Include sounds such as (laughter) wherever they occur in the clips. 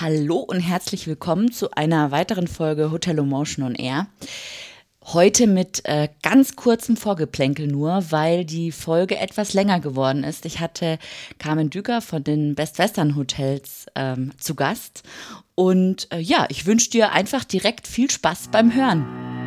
Hallo und herzlich willkommen zu einer weiteren Folge Hotel Motion on Air. Heute mit äh, ganz kurzem Vorgeplänkel nur, weil die Folge etwas länger geworden ist. Ich hatte Carmen Düker von den Best Western Hotels ähm, zu Gast. Und äh, ja, ich wünsche dir einfach direkt viel Spaß beim Hören.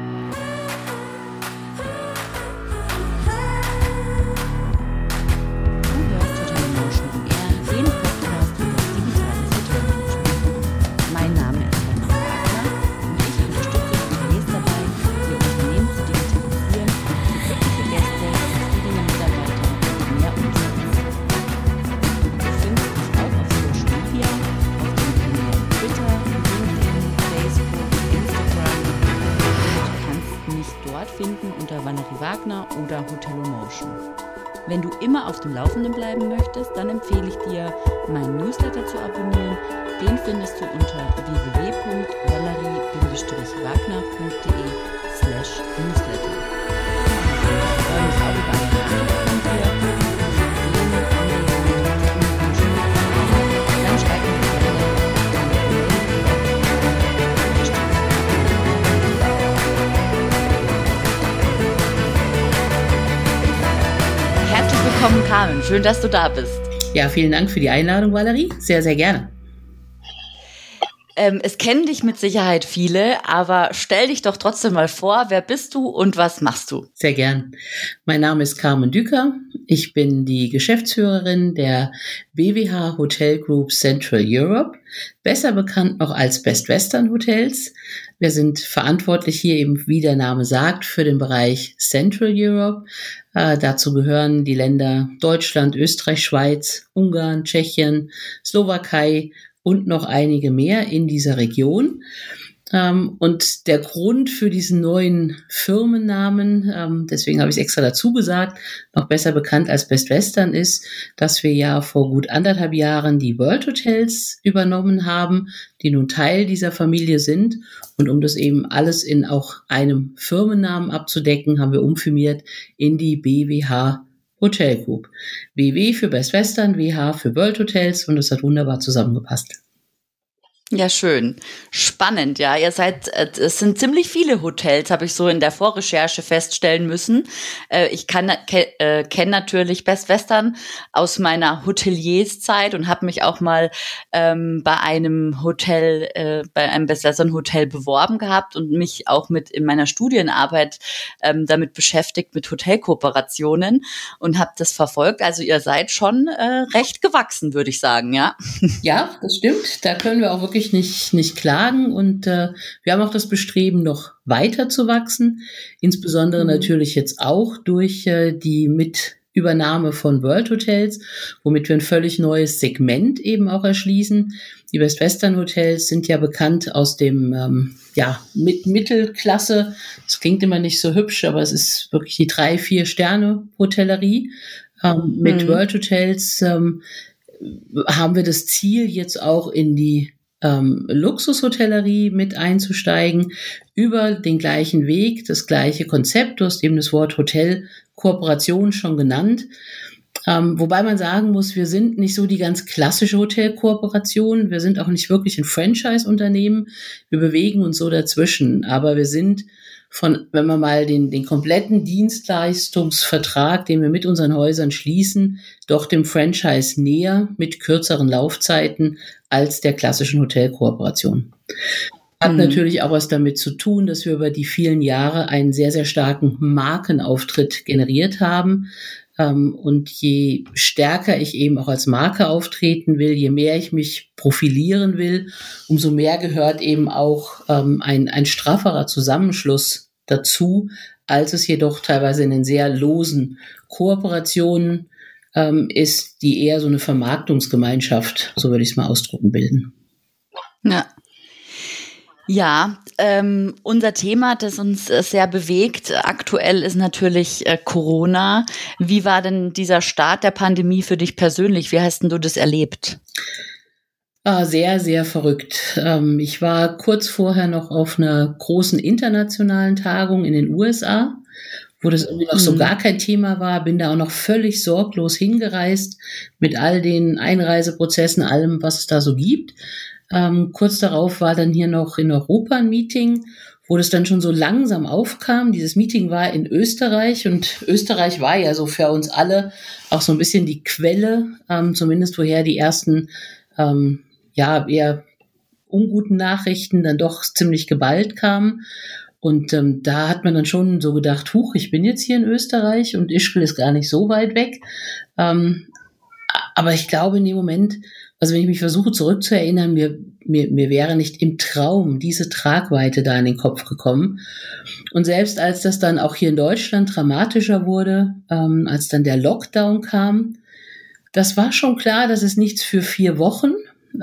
Dem Laufenden bleiben möchtest, dann empfehle ich dir, meinen Newsletter zu abonnieren. Den findest du Schön, dass du da bist. Ja, vielen Dank für die Einladung, Valerie. Sehr, sehr gerne. Ähm, es kennen dich mit Sicherheit viele, aber stell dich doch trotzdem mal vor, wer bist du und was machst du? Sehr gern. Mein Name ist Carmen Düker. Ich bin die Geschäftsführerin der BWH Hotel Group Central Europe, besser bekannt noch als Best Western Hotels. Wir sind verantwortlich hier eben, wie der Name sagt, für den Bereich Central Europe. Äh, dazu gehören die Länder Deutschland, Österreich, Schweiz, Ungarn, Tschechien, Slowakei und noch einige mehr in dieser Region. Ähm, und der Grund für diesen neuen Firmennamen, ähm, deswegen habe ich es extra dazu gesagt, noch besser bekannt als Best Western ist, dass wir ja vor gut anderthalb Jahren die World Hotels übernommen haben, die nun Teil dieser Familie sind. Und um das eben alles in auch einem Firmennamen abzudecken, haben wir umfirmiert in die BWH Hotel Group. BW für Best Western, WH für World Hotels und das hat wunderbar zusammengepasst. Ja, schön. Spannend, ja. Ihr seid, äh, es sind ziemlich viele Hotels, habe ich so in der Vorrecherche feststellen müssen. Äh, ich kann, äh, kenne natürlich Best Western aus meiner Hotelierszeit und habe mich auch mal ähm, bei einem Hotel, äh, bei einem Best Western Hotel beworben gehabt und mich auch mit in meiner Studienarbeit ähm, damit beschäftigt mit Hotelkooperationen und habe das verfolgt. Also ihr seid schon äh, recht gewachsen, würde ich sagen, ja. Ja, das stimmt. Da können wir auch wirklich wirklich nicht, nicht klagen und äh, wir haben auch das Bestreben, noch weiter zu wachsen, insbesondere mhm. natürlich jetzt auch durch äh, die Mitübernahme von World Hotels, womit wir ein völlig neues Segment eben auch erschließen. Die West Western Hotels sind ja bekannt aus dem ähm, ja, mit Mittelklasse. Das klingt immer nicht so hübsch, aber es ist wirklich die drei, vier Sterne Hotellerie. Ähm, mit mhm. World Hotels ähm, haben wir das Ziel, jetzt auch in die ähm, Luxushotellerie mit einzusteigen, über den gleichen Weg, das gleiche Konzept. Du hast eben das Wort Hotelkooperation schon genannt. Ähm, wobei man sagen muss, wir sind nicht so die ganz klassische Hotelkooperation. Wir sind auch nicht wirklich ein Franchise-Unternehmen. Wir bewegen uns so dazwischen. Aber wir sind von, wenn man mal den, den kompletten Dienstleistungsvertrag, den wir mit unseren Häusern schließen, doch dem Franchise näher mit kürzeren Laufzeiten als der klassischen Hotelkooperation. Hat mhm. natürlich auch was damit zu tun, dass wir über die vielen Jahre einen sehr, sehr starken Markenauftritt generiert haben. Ähm, und je stärker ich eben auch als Marke auftreten will, je mehr ich mich profilieren will, umso mehr gehört eben auch ähm, ein, ein strafferer Zusammenschluss dazu, als es jedoch teilweise in den sehr losen Kooperationen ähm, ist, die eher so eine Vermarktungsgemeinschaft, so würde ich es mal ausdrucken, bilden. Ja. Ja, ähm, unser Thema, das uns äh, sehr bewegt aktuell, ist natürlich äh, Corona. Wie war denn dieser Start der Pandemie für dich persönlich? Wie hast denn du das erlebt? Ah, sehr, sehr verrückt. Ähm, ich war kurz vorher noch auf einer großen internationalen Tagung in den USA, wo das irgendwie noch so mhm. gar kein Thema war, bin da auch noch völlig sorglos hingereist mit all den Einreiseprozessen, allem, was es da so gibt. Ähm, kurz darauf war dann hier noch in Europa ein Meeting, wo das dann schon so langsam aufkam. Dieses Meeting war in Österreich und Österreich war ja so für uns alle auch so ein bisschen die Quelle, ähm, zumindest woher die ersten, ähm, ja, eher unguten Nachrichten dann doch ziemlich geballt kamen. Und ähm, da hat man dann schon so gedacht, huch, ich bin jetzt hier in Österreich und Ischgl ist gar nicht so weit weg. Ähm, aber ich glaube in dem Moment, also wenn ich mich versuche zurückzuerinnern, mir, mir, mir wäre nicht im Traum diese Tragweite da in den Kopf gekommen. Und selbst als das dann auch hier in Deutschland dramatischer wurde, ähm, als dann der Lockdown kam, das war schon klar, dass es nichts für vier Wochen.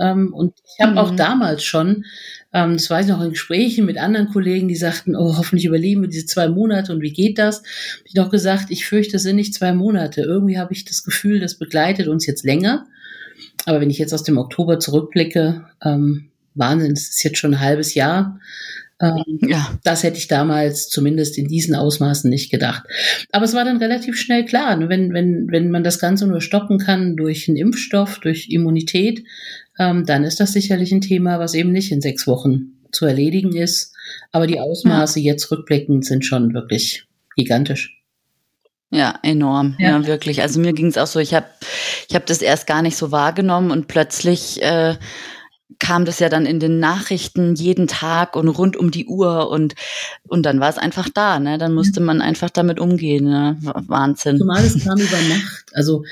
Ähm, und ich habe mhm. auch damals schon ähm, das weiß ich noch in Gesprächen mit anderen Kollegen, die sagten, oh, hoffentlich überleben wir diese zwei Monate und wie geht das? Hab ich noch gesagt, ich fürchte, es sind nicht zwei Monate. Irgendwie habe ich das Gefühl, das begleitet uns jetzt länger. Aber wenn ich jetzt aus dem Oktober zurückblicke, ähm, Wahnsinn, es ist jetzt schon ein halbes Jahr. Ähm, ja. Das hätte ich damals zumindest in diesen Ausmaßen nicht gedacht. Aber es war dann relativ schnell klar, ne? wenn, wenn, wenn man das Ganze nur stoppen kann durch einen Impfstoff, durch Immunität, ähm, dann ist das sicherlich ein Thema, was eben nicht in sechs Wochen zu erledigen ist. Aber die Ausmaße ja. jetzt rückblickend sind schon wirklich gigantisch. Ja, enorm. Ja, ja wirklich. Also mir ging es auch so, ich habe ich hab das erst gar nicht so wahrgenommen und plötzlich äh, kam das ja dann in den Nachrichten jeden Tag und rund um die Uhr und, und dann war es einfach da, ne? Dann musste man einfach damit umgehen, ne? Wahnsinn. Zumal es kam (laughs) über Nacht. Also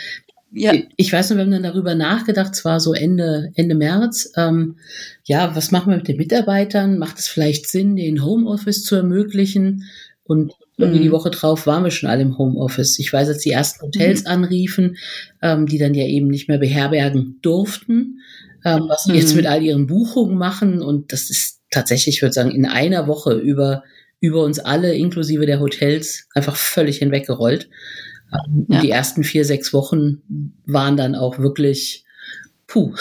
ja. Ich weiß noch, wir haben dann darüber nachgedacht, zwar so Ende, Ende März, ähm, ja, was machen wir mit den Mitarbeitern? Macht es vielleicht Sinn, den Homeoffice zu ermöglichen? Und irgendwie mhm. die Woche drauf waren wir schon alle im Homeoffice. Ich weiß, als die ersten Hotels mhm. anriefen, ähm, die dann ja eben nicht mehr beherbergen durften, ähm, was sie mhm. jetzt mit all ihren Buchungen machen. Und das ist tatsächlich, ich würde sagen, in einer Woche über, über uns alle, inklusive der Hotels, einfach völlig hinweggerollt. Ähm, ja. Die ersten vier, sechs Wochen waren dann auch wirklich puh.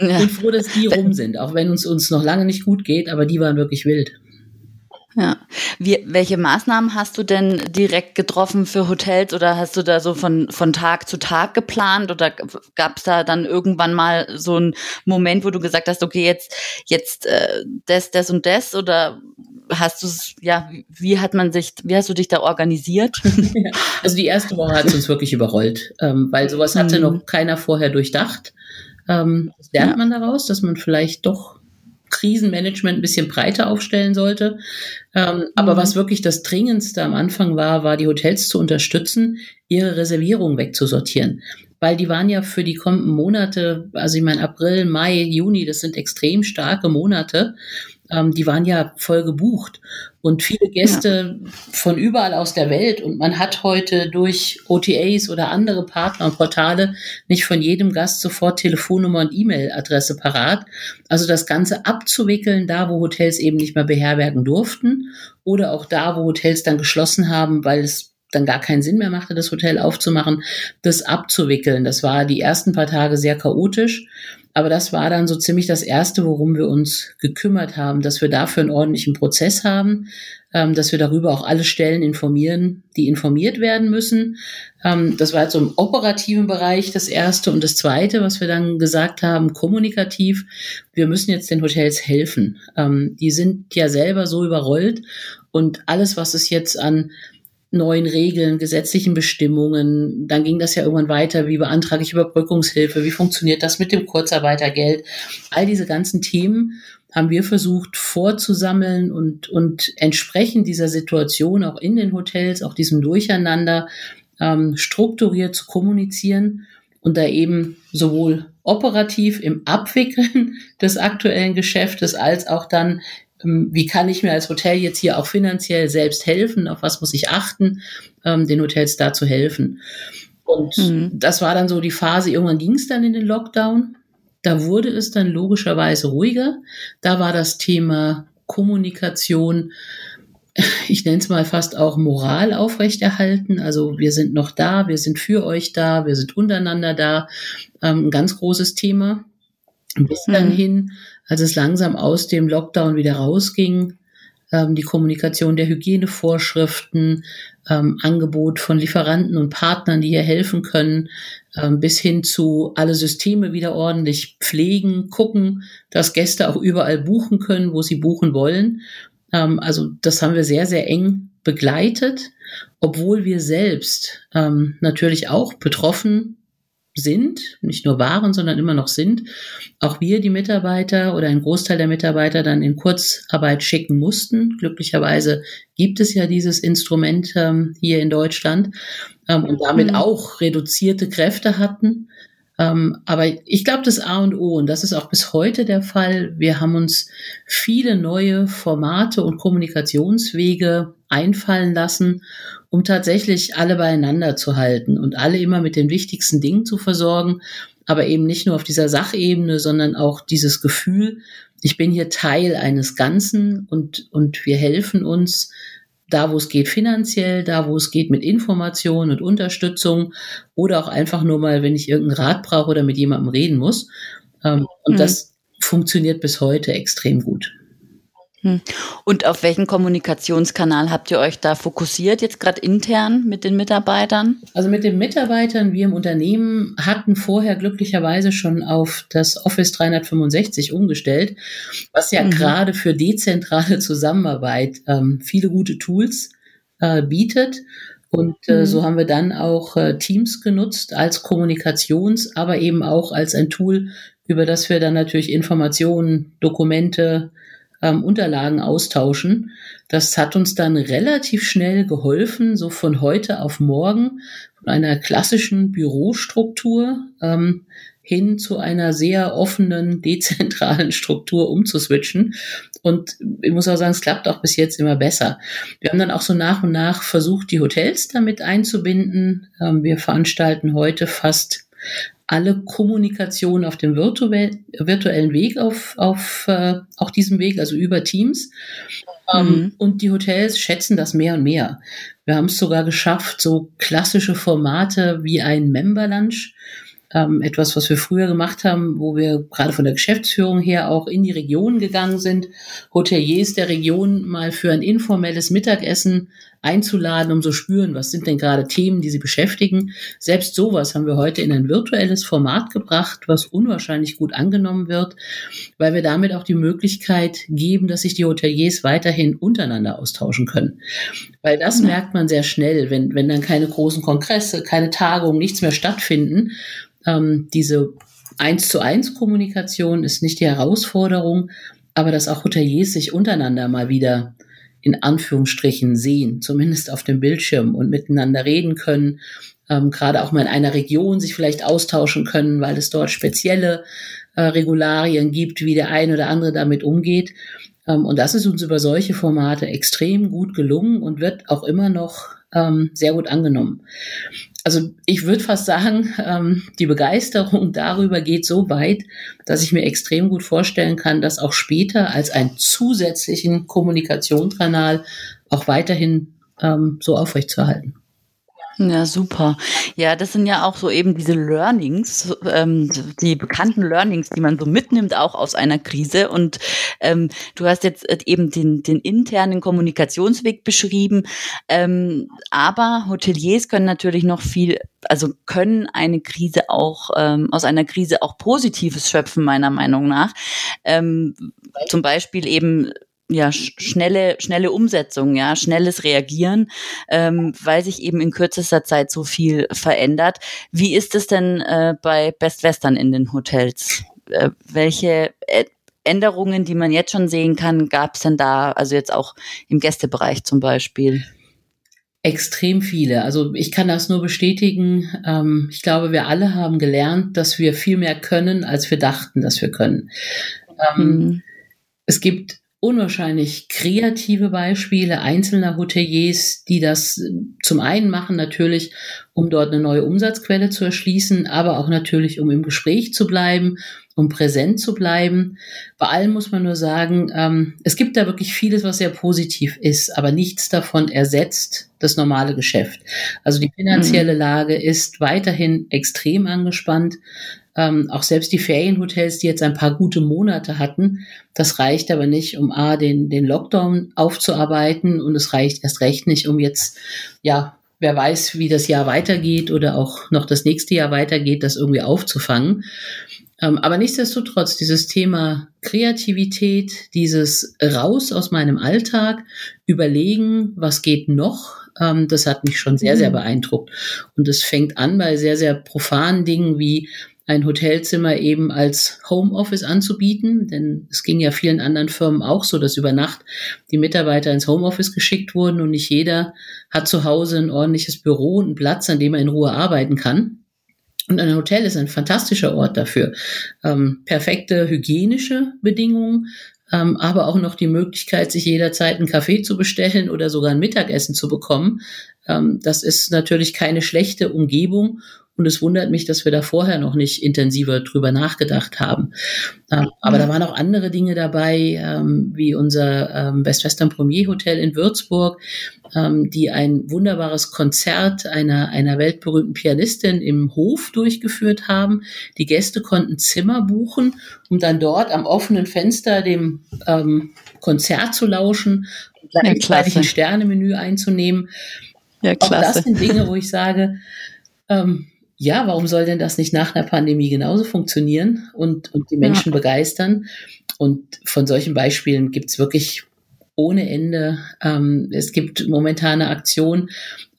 Ja. Ich bin froh, dass die rum sind, auch wenn uns uns noch lange nicht gut geht, aber die waren wirklich wild. Ja. Wie, welche Maßnahmen hast du denn direkt getroffen für Hotels oder hast du da so von, von Tag zu Tag geplant oder gab es da dann irgendwann mal so einen Moment, wo du gesagt hast, okay, jetzt, jetzt äh, das, das und das oder hast du es, ja, wie hat man sich, wie hast du dich da organisiert? (laughs) also die erste Woche hat es uns wirklich überrollt, ähm, weil sowas hatte mhm. noch keiner vorher durchdacht. Ähm, das lernt ja. man daraus, dass man vielleicht doch Krisenmanagement ein bisschen breiter aufstellen sollte. Ähm, mhm. Aber was wirklich das Dringendste am Anfang war, war die Hotels zu unterstützen, ihre Reservierungen wegzusortieren. Weil die waren ja für die kommenden Monate, also ich meine April, Mai, Juni, das sind extrem starke Monate ähm, die waren ja voll gebucht und viele Gäste ja. von überall aus der Welt. Und man hat heute durch OTAs oder andere Partner und Portale nicht von jedem Gast sofort Telefonnummer und E-Mail-Adresse parat. Also das Ganze abzuwickeln, da wo Hotels eben nicht mehr beherbergen durften oder auch da, wo Hotels dann geschlossen haben, weil es dann gar keinen Sinn mehr machte, das Hotel aufzumachen, das abzuwickeln. Das war die ersten paar Tage sehr chaotisch. Aber das war dann so ziemlich das Erste, worum wir uns gekümmert haben, dass wir dafür einen ordentlichen Prozess haben, ähm, dass wir darüber auch alle Stellen informieren, die informiert werden müssen. Ähm, das war jetzt so im operativen Bereich das Erste. Und das Zweite, was wir dann gesagt haben, kommunikativ, wir müssen jetzt den Hotels helfen. Ähm, die sind ja selber so überrollt und alles, was es jetzt an neuen Regeln, gesetzlichen Bestimmungen. Dann ging das ja irgendwann weiter. Wie beantrage ich Überbrückungshilfe? Wie funktioniert das mit dem Kurzarbeitergeld? All diese ganzen Themen haben wir versucht vorzusammeln und, und entsprechend dieser Situation auch in den Hotels, auch diesem Durcheinander ähm, strukturiert zu kommunizieren und da eben sowohl operativ im Abwickeln (laughs) des aktuellen Geschäftes als auch dann wie kann ich mir als Hotel jetzt hier auch finanziell selbst helfen, auf was muss ich achten, ähm, den Hotels da zu helfen. Und mhm. das war dann so die Phase, irgendwann ging es dann in den Lockdown. Da wurde es dann logischerweise ruhiger. Da war das Thema Kommunikation, ich nenne es mal fast auch Moral aufrechterhalten. Also wir sind noch da, wir sind für euch da, wir sind untereinander da. Ähm, ein ganz großes Thema. Bis dann mhm. hin als es langsam aus dem Lockdown wieder rausging, ähm, die Kommunikation der Hygienevorschriften, ähm, Angebot von Lieferanten und Partnern, die hier helfen können, ähm, bis hin zu alle Systeme wieder ordentlich pflegen, gucken, dass Gäste auch überall buchen können, wo sie buchen wollen. Ähm, also das haben wir sehr, sehr eng begleitet, obwohl wir selbst ähm, natürlich auch betroffen sind, nicht nur waren, sondern immer noch sind, auch wir die Mitarbeiter oder ein Großteil der Mitarbeiter dann in Kurzarbeit schicken mussten. Glücklicherweise gibt es ja dieses Instrument ähm, hier in Deutschland ähm, und damit mhm. auch reduzierte Kräfte hatten. Ähm, aber ich glaube, das A und O, und das ist auch bis heute der Fall, wir haben uns viele neue Formate und Kommunikationswege einfallen lassen, um tatsächlich alle beieinander zu halten und alle immer mit den wichtigsten Dingen zu versorgen, aber eben nicht nur auf dieser Sachebene, sondern auch dieses Gefühl, ich bin hier Teil eines Ganzen und, und wir helfen uns da, wo es geht finanziell, da, wo es geht mit Information und Unterstützung oder auch einfach nur mal, wenn ich irgendeinen Rat brauche oder mit jemandem reden muss. Ähm, und mhm. das funktioniert bis heute extrem gut. Hm. Und auf welchen Kommunikationskanal habt ihr euch da fokussiert, jetzt gerade intern mit den Mitarbeitern? Also mit den Mitarbeitern, wir im Unternehmen hatten vorher glücklicherweise schon auf das Office 365 umgestellt, was ja mhm. gerade für dezentrale Zusammenarbeit ähm, viele gute Tools äh, bietet. Und äh, mhm. so haben wir dann auch äh, Teams genutzt als Kommunikations-, aber eben auch als ein Tool, über das wir dann natürlich Informationen, Dokumente, ähm, Unterlagen austauschen. Das hat uns dann relativ schnell geholfen, so von heute auf morgen von einer klassischen Bürostruktur ähm, hin zu einer sehr offenen, (laughs) dezentralen Struktur umzuswitchen. Und ich muss auch sagen, es klappt auch bis jetzt immer besser. Wir haben dann auch so nach und nach versucht, die Hotels damit einzubinden. Ähm, wir veranstalten heute fast alle Kommunikation auf dem virtuellen Weg, auf, auf äh, auch diesem Weg, also über Teams. Ähm, mhm. und die Hotels schätzen das mehr und mehr. Wir haben es sogar geschafft, so klassische Formate wie ein Member Lunch ähm, etwas, was wir früher gemacht haben, wo wir gerade von der Geschäftsführung her auch in die Region gegangen sind, Hoteliers der Region mal für ein informelles Mittagessen einzuladen, um so spüren, was sind denn gerade Themen, die sie beschäftigen. Selbst sowas haben wir heute in ein virtuelles Format gebracht, was unwahrscheinlich gut angenommen wird, weil wir damit auch die Möglichkeit geben, dass sich die Hoteliers weiterhin untereinander austauschen können. Weil das ja. merkt man sehr schnell, wenn, wenn dann keine großen Kongresse, keine Tagungen, nichts mehr stattfinden, ähm, diese eins zu eins Kommunikation ist nicht die Herausforderung, aber dass auch Hoteliers sich untereinander mal wieder in Anführungsstrichen sehen, zumindest auf dem Bildschirm und miteinander reden können, ähm, gerade auch mal in einer Region sich vielleicht austauschen können, weil es dort spezielle äh, Regularien gibt, wie der eine oder andere damit umgeht. Ähm, und das ist uns über solche Formate extrem gut gelungen und wird auch immer noch ähm, sehr gut angenommen also ich würde fast sagen, (laughs) ähm, die Begeisterung darüber geht so weit, dass ich mir extrem gut vorstellen kann, das auch später als einen zusätzlichen Kommunikationskanal auch weiterhin ähm, so aufrechtzuerhalten. Ja, super. Ja, das sind ja auch so eben diese Learnings, ähm, die bekannten Learnings, die man so mitnimmt, auch aus einer Krise. Und ähm, du hast jetzt äh, eben den, den internen Kommunikationsweg beschrieben. Ähm, aber Hoteliers können natürlich noch viel, also können eine Krise auch, ähm, aus einer Krise auch Positives schöpfen, meiner Meinung nach. Ähm, zum Beispiel eben ja, schnelle, schnelle Umsetzung, ja, schnelles Reagieren, ähm, weil sich eben in kürzester Zeit so viel verändert. Wie ist es denn äh, bei Best Western in den Hotels? Äh, welche Änderungen, die man jetzt schon sehen kann, gab es denn da, also jetzt auch im Gästebereich zum Beispiel? Extrem viele. Also ich kann das nur bestätigen. Ähm, ich glaube, wir alle haben gelernt, dass wir viel mehr können, als wir dachten, dass wir können. Ähm, mhm. Es gibt unwahrscheinlich kreative Beispiele einzelner Hoteliers, die das äh, zum einen machen natürlich, um dort eine neue Umsatzquelle zu erschließen, aber auch natürlich, um im Gespräch zu bleiben, um präsent zu bleiben. Bei allem muss man nur sagen, ähm, es gibt da wirklich vieles, was sehr positiv ist, aber nichts davon ersetzt das normale Geschäft. Also die finanzielle mhm. Lage ist weiterhin extrem angespannt. Ähm, auch selbst die Ferienhotels, die jetzt ein paar gute Monate hatten, das reicht aber nicht, um A, den, den Lockdown aufzuarbeiten und es reicht erst recht nicht, um jetzt, ja, wer weiß, wie das Jahr weitergeht oder auch noch das nächste Jahr weitergeht, das irgendwie aufzufangen. Ähm, aber nichtsdestotrotz, dieses Thema Kreativität, dieses raus aus meinem Alltag, überlegen, was geht noch, ähm, das hat mich schon sehr, sehr mhm. beeindruckt. Und es fängt an bei sehr, sehr profanen Dingen wie ein Hotelzimmer eben als Homeoffice anzubieten, denn es ging ja vielen anderen Firmen auch so, dass über Nacht die Mitarbeiter ins Homeoffice geschickt wurden und nicht jeder hat zu Hause ein ordentliches Büro und einen Platz, an dem er in Ruhe arbeiten kann. Und ein Hotel ist ein fantastischer Ort dafür. Ähm, perfekte hygienische Bedingungen, ähm, aber auch noch die Möglichkeit, sich jederzeit einen Kaffee zu bestellen oder sogar ein Mittagessen zu bekommen. Ähm, das ist natürlich keine schlechte Umgebung und es wundert mich, dass wir da vorher noch nicht intensiver drüber nachgedacht haben. Ähm, aber da waren auch andere Dinge dabei, ähm, wie unser ähm, Best Western Premier Hotel in Würzburg, die ein wunderbares Konzert einer, einer weltberühmten Pianistin im Hof durchgeführt haben. Die Gäste konnten Zimmer buchen, um dann dort am offenen Fenster dem Konzert zu lauschen und gleichzeitig ein Sternemenü einzunehmen. Ja, klasse. Auch das sind Dinge, wo ich sage, ähm, ja, warum soll denn das nicht nach einer Pandemie genauso funktionieren und, und die Menschen ja. begeistern? Und von solchen Beispielen gibt's wirklich ohne Ende. Ähm, es gibt momentane Aktionen,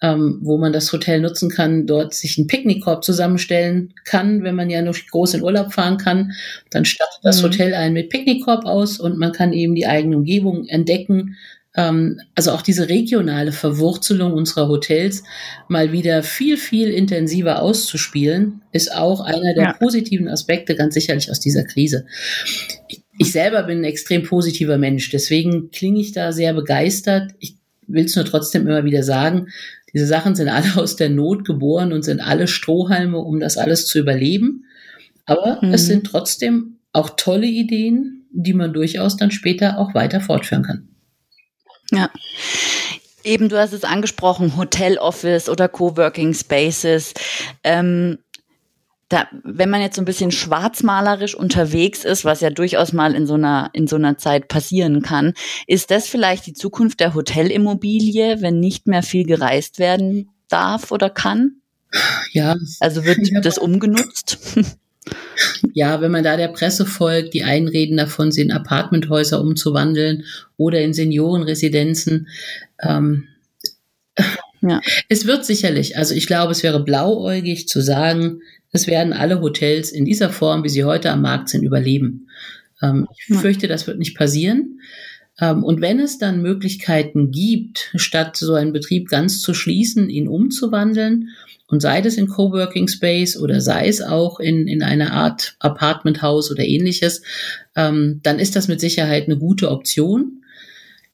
ähm, wo man das Hotel nutzen kann, dort sich einen Picknickkorb zusammenstellen kann, wenn man ja nur groß in Urlaub fahren kann. Dann stattet das mhm. Hotel einen mit Picknickkorb aus und man kann eben die eigene Umgebung entdecken, also auch diese regionale Verwurzelung unserer Hotels mal wieder viel, viel intensiver auszuspielen, ist auch einer der ja. positiven Aspekte ganz sicherlich aus dieser Krise. Ich selber bin ein extrem positiver Mensch, deswegen klinge ich da sehr begeistert. Ich will es nur trotzdem immer wieder sagen, diese Sachen sind alle aus der Not geboren und sind alle Strohhalme, um das alles zu überleben. Aber mhm. es sind trotzdem auch tolle Ideen, die man durchaus dann später auch weiter fortführen kann. Ja. Eben, du hast es angesprochen, Hotel Office oder Coworking Spaces. Ähm, da, wenn man jetzt so ein bisschen schwarzmalerisch unterwegs ist, was ja durchaus mal in so einer, in so einer Zeit passieren kann, ist das vielleicht die Zukunft der Hotelimmobilie, wenn nicht mehr viel gereist werden darf oder kann? Ja. Also wird (laughs) das umgenutzt? (laughs) Ja, wenn man da der Presse folgt, die einen reden davon, sie in Apartmenthäuser umzuwandeln oder in Seniorenresidenzen. Ähm, ja. Es wird sicherlich, also ich glaube, es wäre blauäugig zu sagen, es werden alle Hotels in dieser Form, wie sie heute am Markt sind, überleben. Ähm, ich ja. fürchte, das wird nicht passieren. Ähm, und wenn es dann Möglichkeiten gibt, statt so einen Betrieb ganz zu schließen, ihn umzuwandeln und sei es in Coworking Space oder sei es auch in, in einer Art Apartmenthaus oder ähnliches, ähm, dann ist das mit Sicherheit eine gute Option.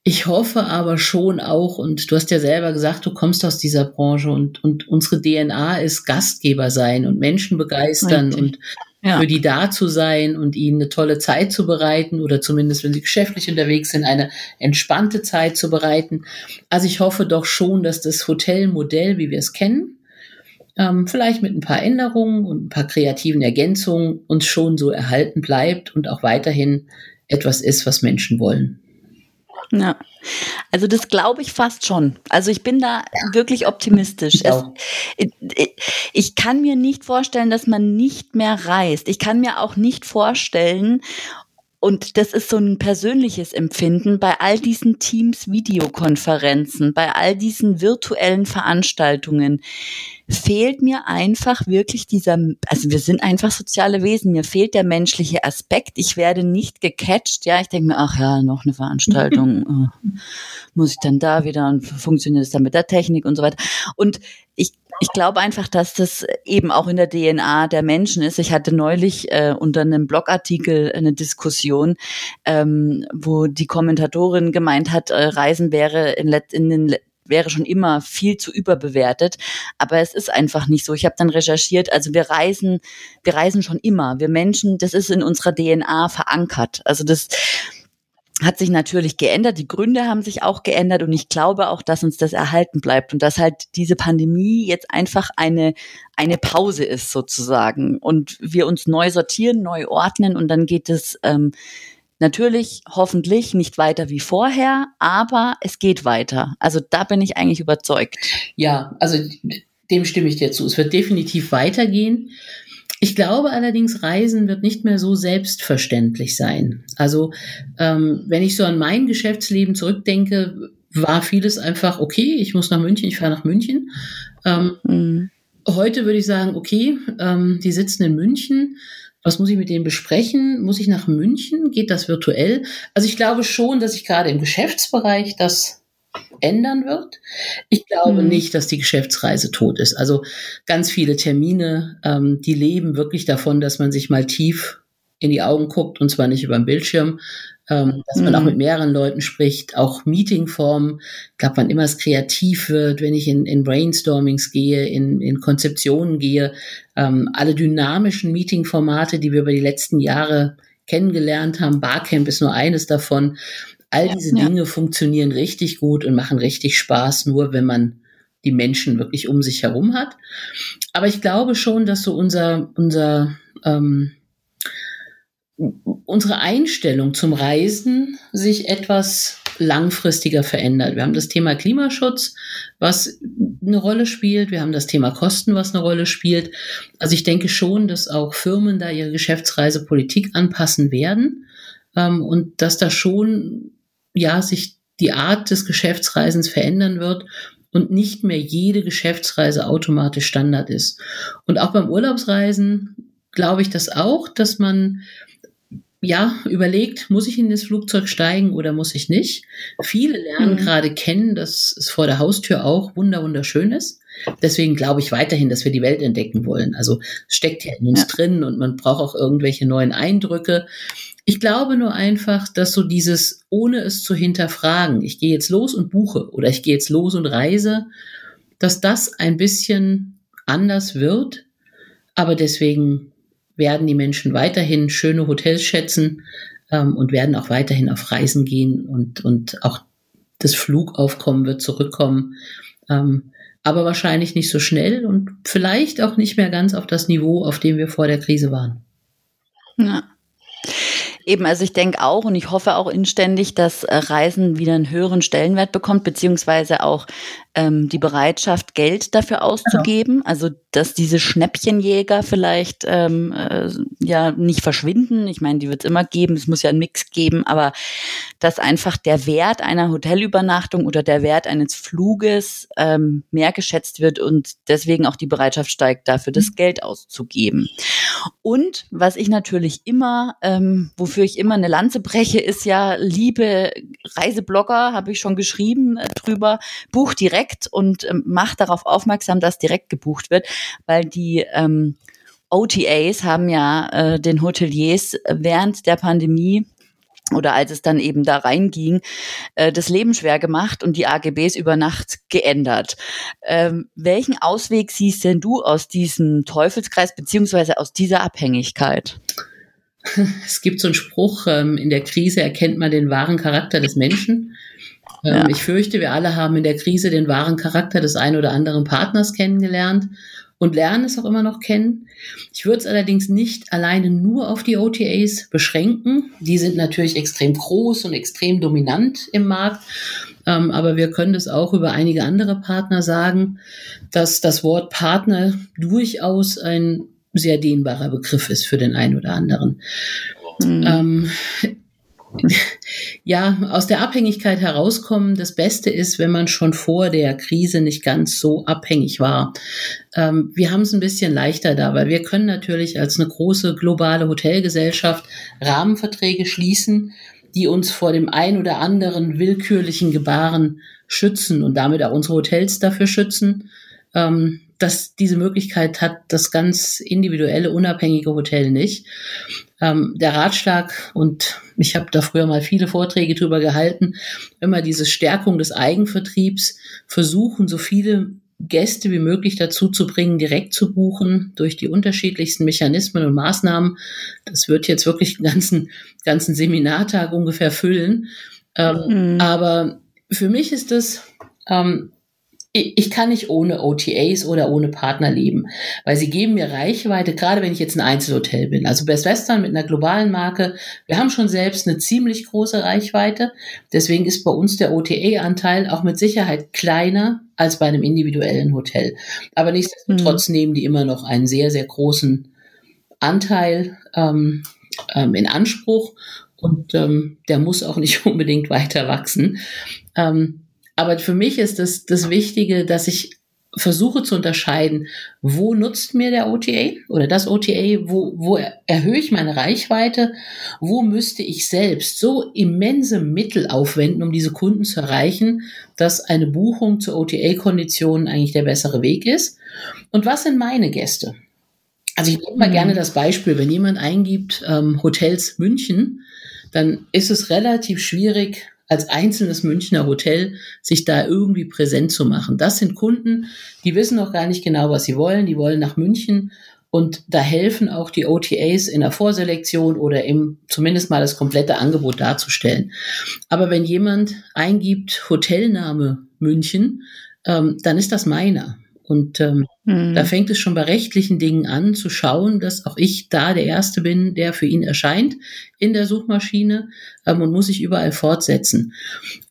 Ich hoffe aber schon auch, und du hast ja selber gesagt, du kommst aus dieser Branche und, und unsere DNA ist Gastgeber sein und Menschen begeistern Richtig. und ja. für die da zu sein und ihnen eine tolle Zeit zu bereiten oder zumindest, wenn sie geschäftlich unterwegs sind, eine entspannte Zeit zu bereiten. Also ich hoffe doch schon, dass das Hotelmodell, wie wir es kennen, ähm, vielleicht mit ein paar Änderungen und ein paar kreativen Ergänzungen uns schon so erhalten bleibt und auch weiterhin etwas ist, was Menschen wollen. Ja, also das glaube ich fast schon. Also ich bin da ja. wirklich optimistisch. Ich, es, ich, ich, kann mir nicht vorstellen, dass man nicht mehr reist. Ich kann mir auch nicht vorstellen, und das ist so ein persönliches Empfinden bei all diesen Teams Videokonferenzen, bei all diesen virtuellen Veranstaltungen fehlt mir einfach wirklich dieser, also wir sind einfach soziale Wesen, mir fehlt der menschliche Aspekt. Ich werde nicht gecatcht. Ja, ich denke mir, ach ja, noch eine Veranstaltung. oh, (laughs) muss ich dann da wieder und funktioniert es dann mit der Technik und so weiter. Und ich ich glaube einfach, dass das eben auch in der DNA der Menschen ist. Ich hatte neulich äh, unter einem Blogartikel eine Diskussion, ähm, wo die Kommentatorin gemeint hat, äh, Reisen wäre in, in den wäre schon immer viel zu überbewertet. Aber es ist einfach nicht so. Ich habe dann recherchiert, also wir reisen, wir reisen schon immer. Wir Menschen, das ist in unserer DNA verankert. Also das hat sich natürlich geändert. Die Gründe haben sich auch geändert und ich glaube auch, dass uns das erhalten bleibt und dass halt diese Pandemie jetzt einfach eine, eine Pause ist sozusagen und wir uns neu sortieren, neu ordnen und dann geht es ähm, natürlich hoffentlich nicht weiter wie vorher, aber es geht weiter. Also da bin ich eigentlich überzeugt. Ja, also dem stimme ich dir zu. Es wird definitiv weitergehen. Ich glaube allerdings, Reisen wird nicht mehr so selbstverständlich sein. Also ähm, wenn ich so an mein Geschäftsleben zurückdenke, war vieles einfach, okay, ich muss nach München, ich fahre nach München. Ähm, mhm. Heute würde ich sagen, okay, ähm, die sitzen in München. Was muss ich mit denen besprechen? Muss ich nach München? Geht das virtuell? Also ich glaube schon, dass ich gerade im Geschäftsbereich das ändern wird. Ich glaube mhm. nicht, dass die Geschäftsreise tot ist. Also ganz viele Termine, ähm, die leben wirklich davon, dass man sich mal tief in die Augen guckt und zwar nicht über den Bildschirm, ähm, dass man auch mhm. mit mehreren Leuten spricht, auch Meetingformen. Ich glaube, wann immer es kreativ wird, wenn ich in, in Brainstormings gehe, in, in Konzeptionen gehe, ähm, alle dynamischen Meetingformate, die wir über die letzten Jahre kennengelernt haben. Barcamp ist nur eines davon. All ja, diese Dinge ja. funktionieren richtig gut und machen richtig Spaß, nur wenn man die Menschen wirklich um sich herum hat. Aber ich glaube schon, dass so unser, unser, ähm, unsere Einstellung zum Reisen sich etwas langfristiger verändert. Wir haben das Thema Klimaschutz, was eine Rolle spielt. Wir haben das Thema Kosten, was eine Rolle spielt. Also ich denke schon, dass auch Firmen da ihre Geschäftsreisepolitik anpassen werden ähm, und dass da schon ja, sich die Art des Geschäftsreisens verändern wird und nicht mehr jede Geschäftsreise automatisch Standard ist. Und auch beim Urlaubsreisen glaube ich das auch, dass man ja, überlegt, muss ich in das Flugzeug steigen oder muss ich nicht? Viele lernen mhm. gerade kennen, dass es vor der Haustür auch wunder wunderschön ist. Deswegen glaube ich weiterhin, dass wir die Welt entdecken wollen. Also es steckt ja in uns ja. drin und man braucht auch irgendwelche neuen Eindrücke. Ich glaube nur einfach, dass so dieses, ohne es zu hinterfragen, ich gehe jetzt los und buche oder ich gehe jetzt los und reise, dass das ein bisschen anders wird. Aber deswegen werden die Menschen weiterhin schöne Hotels schätzen ähm, und werden auch weiterhin auf Reisen gehen und, und auch das Flugaufkommen wird zurückkommen. Ähm, aber wahrscheinlich nicht so schnell und vielleicht auch nicht mehr ganz auf das Niveau, auf dem wir vor der Krise waren. Ja. Eben, also ich denke auch und ich hoffe auch inständig, dass äh, Reisen wieder einen höheren Stellenwert bekommt, beziehungsweise auch ähm, die Bereitschaft, Geld dafür auszugeben. Genau. Also dass diese Schnäppchenjäger vielleicht ähm, äh, ja nicht verschwinden. Ich meine, die wird es immer geben, es muss ja einen Mix geben, aber dass einfach der Wert einer Hotelübernachtung oder der Wert eines Fluges ähm, mehr geschätzt wird und deswegen auch die Bereitschaft steigt, dafür das mhm. Geld auszugeben. Und was ich natürlich immer, ähm, wofür ich immer eine Lanze breche, ist ja, liebe Reiseblogger, habe ich schon geschrieben äh, drüber, buch direkt und ähm, macht darauf aufmerksam, dass direkt gebucht wird, weil die ähm, OTAs haben ja äh, den Hoteliers während der Pandemie oder als es dann eben da reinging, äh, das Leben schwer gemacht und die AGBs über Nacht geändert. Ähm, welchen Ausweg siehst denn du aus diesem Teufelskreis beziehungsweise aus dieser Abhängigkeit? Es gibt so einen Spruch, ähm, in der Krise erkennt man den wahren Charakter des Menschen. Ähm, ja. Ich fürchte, wir alle haben in der Krise den wahren Charakter des ein oder anderen Partners kennengelernt und lernen es auch immer noch kennen. Ich würde es allerdings nicht alleine nur auf die OTAs beschränken. Die sind natürlich extrem groß und extrem dominant im Markt. Ähm, aber wir können das auch über einige andere Partner sagen, dass das Wort Partner durchaus ein sehr dehnbarer Begriff ist für den einen oder anderen. Mhm. Ähm, ja, aus der Abhängigkeit herauskommen. Das Beste ist, wenn man schon vor der Krise nicht ganz so abhängig war. Ähm, wir haben es ein bisschen leichter da, weil wir können natürlich als eine große globale Hotelgesellschaft Rahmenverträge schließen, die uns vor dem ein oder anderen willkürlichen Gebaren schützen und damit auch unsere Hotels dafür schützen. Ähm, dass diese Möglichkeit hat das ganz individuelle, unabhängige Hotel nicht. Ähm, der Ratschlag, und ich habe da früher mal viele Vorträge drüber gehalten, immer diese Stärkung des Eigenvertriebs, versuchen, so viele Gäste wie möglich dazu zu bringen, direkt zu buchen durch die unterschiedlichsten Mechanismen und Maßnahmen. Das wird jetzt wirklich einen ganzen, ganzen Seminartag ungefähr füllen. Ähm, mhm. Aber für mich ist es ähm, ich kann nicht ohne OTAs oder ohne Partner leben, weil sie geben mir Reichweite, gerade wenn ich jetzt ein Einzelhotel bin. Also Best Western mit einer globalen Marke, wir haben schon selbst eine ziemlich große Reichweite. Deswegen ist bei uns der OTA-Anteil auch mit Sicherheit kleiner als bei einem individuellen Hotel. Aber nichtsdestotrotz mhm. nehmen die immer noch einen sehr, sehr großen Anteil ähm, ähm, in Anspruch und ähm, der muss auch nicht (laughs) unbedingt weiter wachsen. Ähm, aber für mich ist das, das Wichtige, dass ich versuche zu unterscheiden, wo nutzt mir der OTA oder das OTA, wo, wo erhöhe ich meine Reichweite, wo müsste ich selbst so immense Mittel aufwenden, um diese Kunden zu erreichen, dass eine Buchung zu OTA-Konditionen eigentlich der bessere Weg ist. Und was sind meine Gäste? Also ich nehme mal mhm. gerne das Beispiel, wenn jemand eingibt ähm, Hotels München, dann ist es relativ schwierig, als einzelnes Münchner Hotel sich da irgendwie präsent zu machen. Das sind Kunden, die wissen noch gar nicht genau, was sie wollen. Die wollen nach München und da helfen auch die OTAs in der Vorselektion oder im zumindest mal das komplette Angebot darzustellen. Aber wenn jemand eingibt Hotelname München, ähm, dann ist das meiner. Und ähm, mhm. da fängt es schon bei rechtlichen Dingen an, zu schauen, dass auch ich da der Erste bin, der für ihn erscheint in der Suchmaschine ähm, und muss sich überall fortsetzen.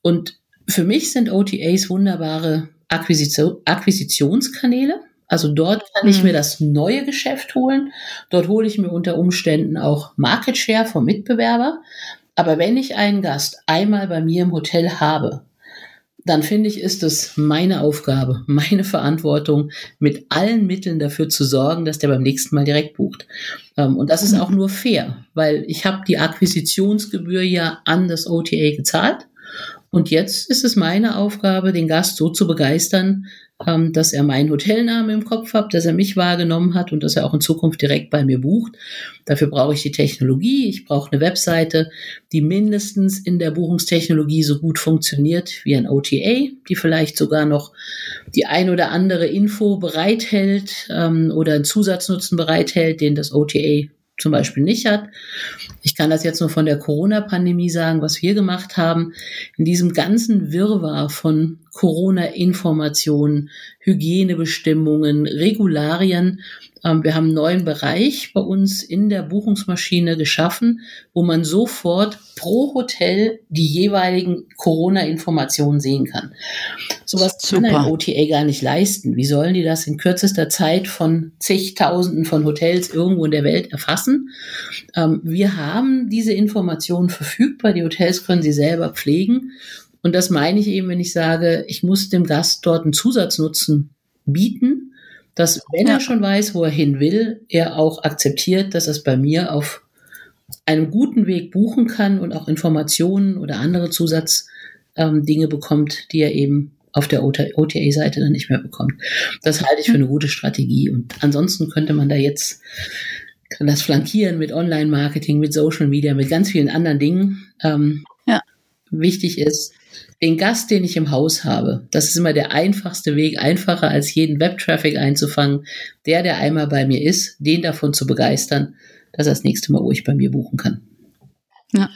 Und für mich sind OTAs wunderbare Akquisition, Akquisitionskanäle. Also dort kann ich mhm. mir das neue Geschäft holen. Dort hole ich mir unter Umständen auch Market Share vom Mitbewerber. Aber wenn ich einen Gast einmal bei mir im Hotel habe, dann finde ich, ist es meine Aufgabe, meine Verantwortung, mit allen Mitteln dafür zu sorgen, dass der beim nächsten Mal direkt bucht. Ähm, und das ist auch nur fair, weil ich habe die Akquisitionsgebühr ja an das OTA gezahlt. Und jetzt ist es meine Aufgabe, den Gast so zu begeistern, ähm, dass er meinen Hotelnamen im Kopf hat, dass er mich wahrgenommen hat und dass er auch in Zukunft direkt bei mir bucht. Dafür brauche ich die Technologie. Ich brauche eine Webseite, die mindestens in der Buchungstechnologie so gut funktioniert wie ein OTA, die vielleicht sogar noch die ein oder andere Info bereithält ähm, oder einen Zusatznutzen bereithält, den das OTA zum Beispiel nicht hat. Ich kann das jetzt nur von der Corona-Pandemie sagen, was wir gemacht haben. In diesem ganzen Wirrwarr von Corona-Informationen, Hygienebestimmungen, Regularien ähm, wir haben einen neuen Bereich bei uns in der Buchungsmaschine geschaffen, wo man sofort pro Hotel die jeweiligen Corona-Informationen sehen kann. Sowas kann ein OTA gar nicht leisten. Wie sollen die das in kürzester Zeit von zigtausenden von Hotels irgendwo in der Welt erfassen? Ähm, wir haben diese Informationen verfügbar. Die Hotels können sie selber pflegen. Und das meine ich eben, wenn ich sage, ich muss dem Gast dort einen Zusatznutzen bieten dass wenn ja. er schon weiß, wo er hin will, er auch akzeptiert, dass er es bei mir auf einem guten Weg buchen kann und auch Informationen oder andere Zusatzdinge ähm, bekommt, die er eben auf der OTA-Seite dann nicht mehr bekommt. Das halte ich für eine gute Strategie. Und ansonsten könnte man da jetzt das flankieren mit Online-Marketing, mit Social Media, mit ganz vielen anderen Dingen. Ähm. Wichtig ist, den Gast, den ich im Haus habe, das ist immer der einfachste Weg, einfacher als jeden Webtraffic einzufangen. Der, der einmal bei mir ist, den davon zu begeistern, dass er das nächste Mal ruhig bei mir buchen kann. Ja,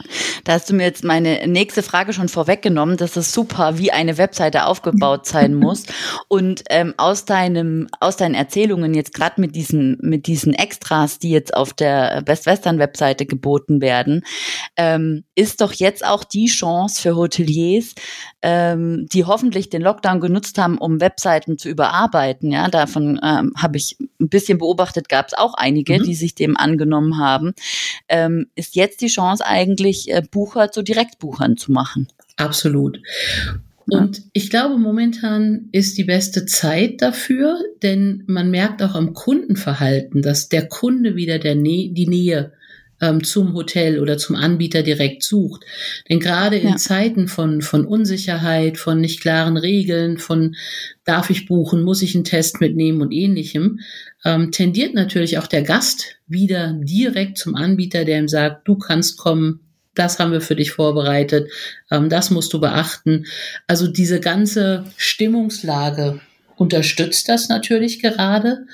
da hast du mir jetzt meine nächste Frage schon vorweggenommen. Das ist super, wie eine Webseite aufgebaut (laughs) sein muss. Und ähm, aus deinem, aus deinen Erzählungen jetzt gerade mit diesen, mit diesen Extras, die jetzt auf der Best Western Webseite geboten werden, ähm, ist doch jetzt auch die Chance für Hoteliers, ähm, die hoffentlich den Lockdown genutzt haben, um Webseiten zu überarbeiten. Ja, davon ähm, habe ich ein bisschen beobachtet, gab es auch einige, mhm. die sich dem angenommen haben. Ähm, ist jetzt die Chance eigentlich, äh, Bucher zu Direktbuchern zu machen? Absolut. Und ich glaube, momentan ist die beste Zeit dafür, denn man merkt auch am Kundenverhalten, dass der Kunde wieder der Nä die Nähe ähm, zum Hotel oder zum Anbieter direkt sucht. Denn gerade in ja. Zeiten von, von Unsicherheit, von nicht klaren Regeln, von darf ich buchen, muss ich einen Test mitnehmen und ähnlichem, ähm, tendiert natürlich auch der Gast wieder direkt zum Anbieter, der ihm sagt, du kannst kommen, das haben wir für dich vorbereitet, ähm, das musst du beachten. Also diese ganze Stimmungslage unterstützt das natürlich gerade.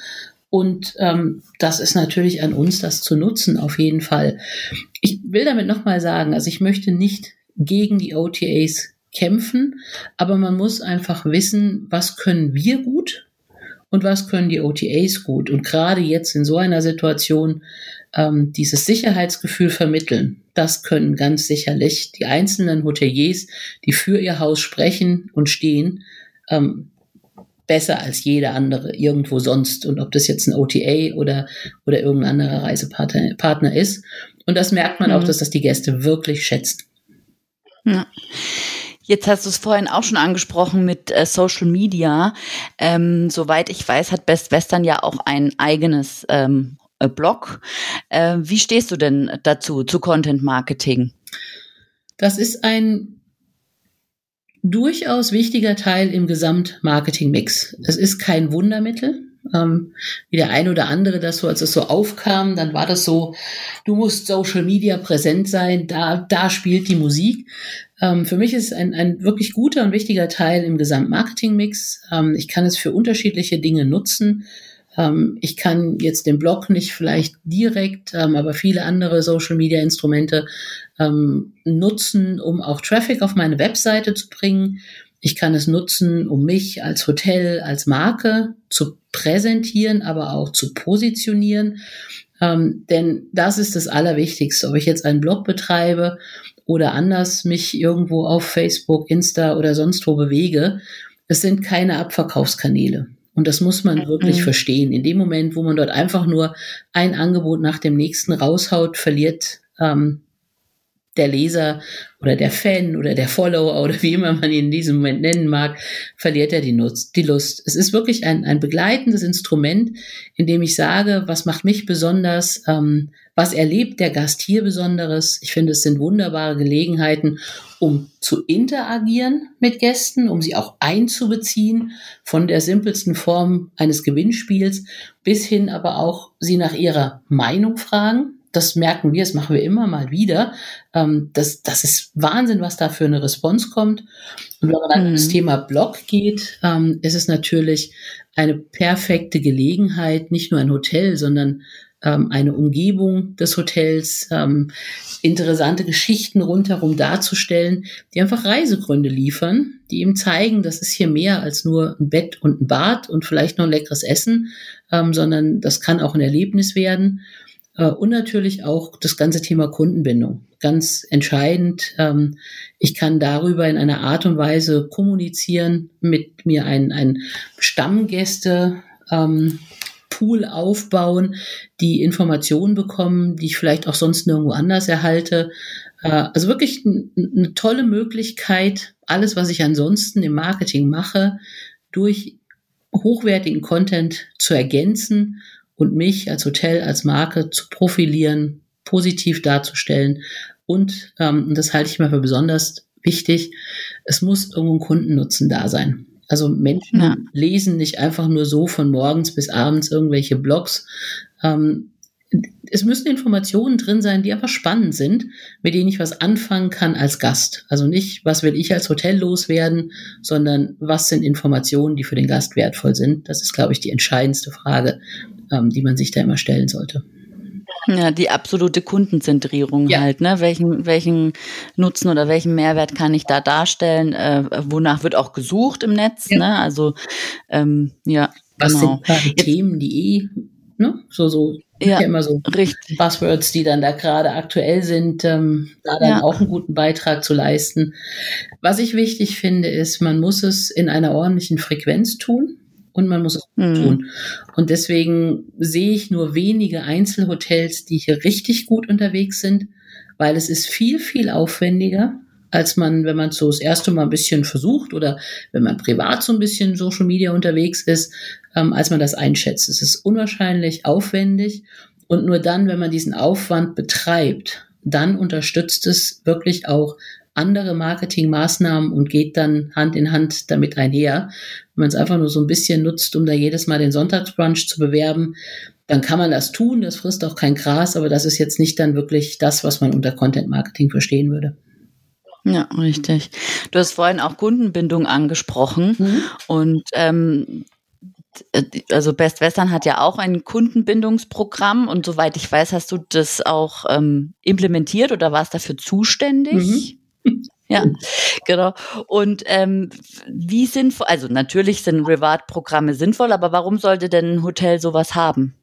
Und ähm, das ist natürlich an uns, das zu nutzen, auf jeden Fall. Ich will damit nochmal sagen, also ich möchte nicht gegen die OTAs kämpfen, aber man muss einfach wissen, was können wir gut und was können die OTAs gut. Und gerade jetzt in so einer Situation ähm, dieses Sicherheitsgefühl vermitteln, das können ganz sicherlich die einzelnen Hoteliers, die für ihr Haus sprechen und stehen, ähm, besser als jeder andere irgendwo sonst. Und ob das jetzt ein OTA oder, oder irgendein anderer Reisepartner Partner ist. Und das merkt man mhm. auch, dass das die Gäste wirklich schätzen. Ja. Jetzt hast du es vorhin auch schon angesprochen mit äh, Social Media. Ähm, soweit ich weiß, hat Best Western ja auch ein eigenes ähm, äh, Blog. Äh, wie stehst du denn dazu, zu Content Marketing? Das ist ein durchaus wichtiger Teil im Gesamtmarketing-Mix. Es ist kein Wundermittel. Ähm, wie der ein oder andere das so, als es so aufkam, dann war das so, du musst Social Media präsent sein, da, da spielt die Musik. Ähm, für mich ist es ein, ein wirklich guter und wichtiger Teil im Gesamtmarketing-Mix. Ähm, ich kann es für unterschiedliche Dinge nutzen. Ähm, ich kann jetzt den Blog nicht vielleicht direkt, ähm, aber viele andere Social-Media-Instrumente ähm, nutzen, um auch Traffic auf meine Webseite zu bringen. Ich kann es nutzen, um mich als Hotel, als Marke zu präsentieren, aber auch zu positionieren. Ähm, denn das ist das Allerwichtigste. Ob ich jetzt einen Blog betreibe oder anders mich irgendwo auf Facebook, Insta oder sonst wo bewege. Es sind keine Abverkaufskanäle. Und das muss man wirklich mhm. verstehen. In dem Moment, wo man dort einfach nur ein Angebot nach dem nächsten raushaut, verliert ähm, der Leser oder der Fan oder der Follower oder wie immer man ihn in diesem Moment nennen mag, verliert er die, Nutz, die Lust. Es ist wirklich ein, ein begleitendes Instrument, in dem ich sage, was macht mich besonders, ähm, was erlebt der Gast hier Besonderes. Ich finde, es sind wunderbare Gelegenheiten, um zu interagieren mit Gästen, um sie auch einzubeziehen, von der simpelsten Form eines Gewinnspiels bis hin aber auch sie nach ihrer Meinung fragen das merken wir, das machen wir immer mal wieder. Ähm, das, das ist Wahnsinn, was da für eine Response kommt. Und wenn man dann mhm. das Thema Blog geht, ähm, ist es natürlich eine perfekte Gelegenheit, nicht nur ein Hotel, sondern ähm, eine Umgebung des Hotels, ähm, interessante Geschichten rundherum darzustellen, die einfach Reisegründe liefern, die eben zeigen, das ist hier mehr als nur ein Bett und ein Bad und vielleicht noch ein leckeres Essen, ähm, sondern das kann auch ein Erlebnis werden. Äh, und natürlich auch das ganze Thema Kundenbindung. Ganz entscheidend. Ähm, ich kann darüber in einer Art und Weise kommunizieren, mit mir ein, ein Stammgäste, ähm, Pool aufbauen, die Informationen bekommen, die ich vielleicht auch sonst nirgendwo anders erhalte. Äh, also wirklich eine tolle Möglichkeit, alles, was ich ansonsten im Marketing mache, durch hochwertigen Content zu ergänzen und mich als Hotel, als Marke zu profilieren, positiv darzustellen. Und, ähm, und das halte ich mal für besonders wichtig, es muss irgendwo ein Kundennutzen da sein. Also Menschen ja. lesen nicht einfach nur so von morgens bis abends irgendwelche Blogs. Ähm, es müssen Informationen drin sein, die einfach spannend sind, mit denen ich was anfangen kann als Gast. Also nicht, was will ich als Hotel loswerden, sondern was sind Informationen, die für den Gast wertvoll sind. Das ist, glaube ich, die entscheidendste Frage, ähm, die man sich da immer stellen sollte. Ja, die absolute Kundenzentrierung ja. halt, ne? Welchen, welchen Nutzen oder welchen Mehrwert kann ich da darstellen? Äh, wonach wird auch gesucht im Netz, ja. ne? Also ähm, ja. Was genau. sind Themen, die eh, ne? So, so ja, immer so richtig. Buzzwords, die dann da gerade aktuell sind, ähm, da dann ja. auch einen guten Beitrag zu leisten. Was ich wichtig finde, ist, man muss es in einer ordentlichen Frequenz tun und man muss es mhm. tun. Und deswegen sehe ich nur wenige Einzelhotels, die hier richtig gut unterwegs sind, weil es ist viel, viel aufwendiger, als man, wenn man so das erste Mal ein bisschen versucht oder wenn man privat so ein bisschen Social Media unterwegs ist, ähm, als man das einschätzt. Es ist unwahrscheinlich aufwendig und nur dann, wenn man diesen Aufwand betreibt, dann unterstützt es wirklich auch andere Marketingmaßnahmen und geht dann Hand in Hand damit einher. Wenn man es einfach nur so ein bisschen nutzt, um da jedes Mal den Sonntagsbrunch zu bewerben, dann kann man das tun, das frisst auch kein Gras, aber das ist jetzt nicht dann wirklich das, was man unter Content Marketing verstehen würde. Ja, richtig. Du hast vorhin auch Kundenbindung angesprochen mhm. und ähm, äh, also Best Western hat ja auch ein Kundenbindungsprogramm und soweit ich weiß, hast du das auch ähm, implementiert oder warst dafür zuständig? Mhm. (laughs) Ja, genau. Und ähm, wie sinnvoll, also natürlich sind Reward-Programme sinnvoll, aber warum sollte denn ein Hotel sowas haben?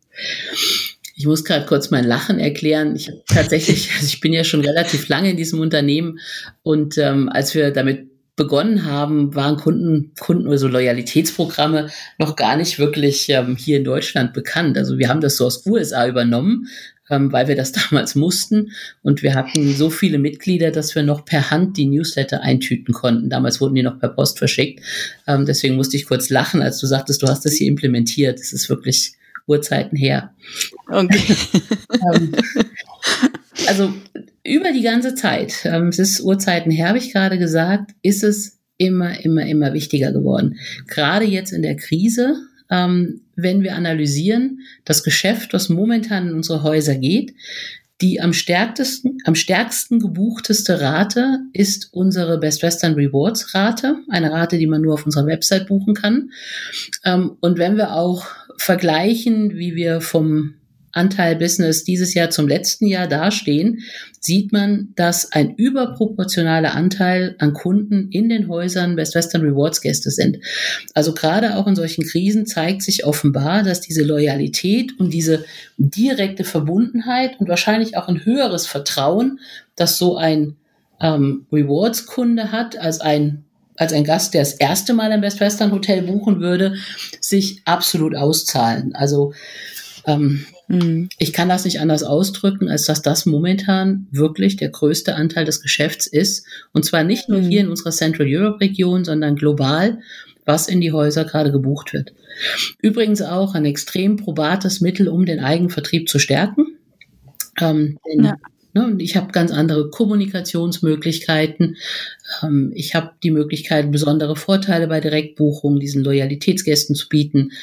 Ich muss gerade kurz mein Lachen erklären. Ich tatsächlich, (laughs) also ich bin ja schon relativ lange in diesem Unternehmen und ähm, als wir damit begonnen haben, waren Kunden, Kunden oder so Loyalitätsprogramme noch gar nicht wirklich ähm, hier in Deutschland bekannt. Also wir haben das so aus USA übernommen, ähm, weil wir das (laughs) damals mussten. Und wir hatten so viele Mitglieder, dass wir noch per Hand die Newsletter eintüten konnten. Damals wurden die noch per Post verschickt. Ähm, deswegen musste ich kurz lachen, als du sagtest, du hast das hier implementiert. Das ist wirklich Urzeiten her. Okay. (laughs) ähm, also über die ganze Zeit, ähm, es ist Urzeiten her, habe ich gerade gesagt, ist es immer, immer, immer wichtiger geworden. Gerade jetzt in der Krise, ähm, wenn wir analysieren, das Geschäft, was momentan in unsere Häuser geht, die am stärksten, am stärksten gebuchteste Rate ist unsere Best Western Rewards Rate, eine Rate, die man nur auf unserer Website buchen kann. Ähm, und wenn wir auch vergleichen, wie wir vom Anteil Business dieses Jahr zum letzten Jahr dastehen, sieht man, dass ein überproportionaler Anteil an Kunden in den Häusern Best Western Rewards Gäste sind. Also gerade auch in solchen Krisen zeigt sich offenbar, dass diese Loyalität und diese direkte Verbundenheit und wahrscheinlich auch ein höheres Vertrauen, dass so ein ähm, Rewards-Kunde hat als ein als ein Gast, der das erste Mal im Best Western Hotel buchen würde, sich absolut auszahlen. Also ähm, mhm. ich kann das nicht anders ausdrücken, als dass das momentan wirklich der größte Anteil des Geschäfts ist. Und zwar nicht nur mhm. hier in unserer Central Europe Region, sondern global, was in die Häuser gerade gebucht wird. Übrigens auch ein extrem probates Mittel, um den Eigenvertrieb zu stärken. Ähm, denn ja. Ne, und ich habe ganz andere Kommunikationsmöglichkeiten. Ähm, ich habe die Möglichkeit, besondere Vorteile bei Direktbuchungen diesen Loyalitätsgästen zu bieten.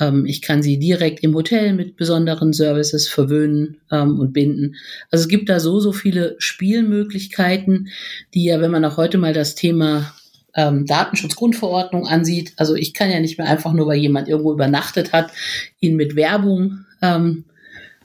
Ähm, ich kann sie direkt im Hotel mit besonderen Services verwöhnen ähm, und binden. Also es gibt da so, so viele Spielmöglichkeiten, die ja, wenn man auch heute mal das Thema Datenschutzgrundverordnung ansieht. Also ich kann ja nicht mehr einfach nur, weil jemand irgendwo übernachtet hat, ihn mit Werbung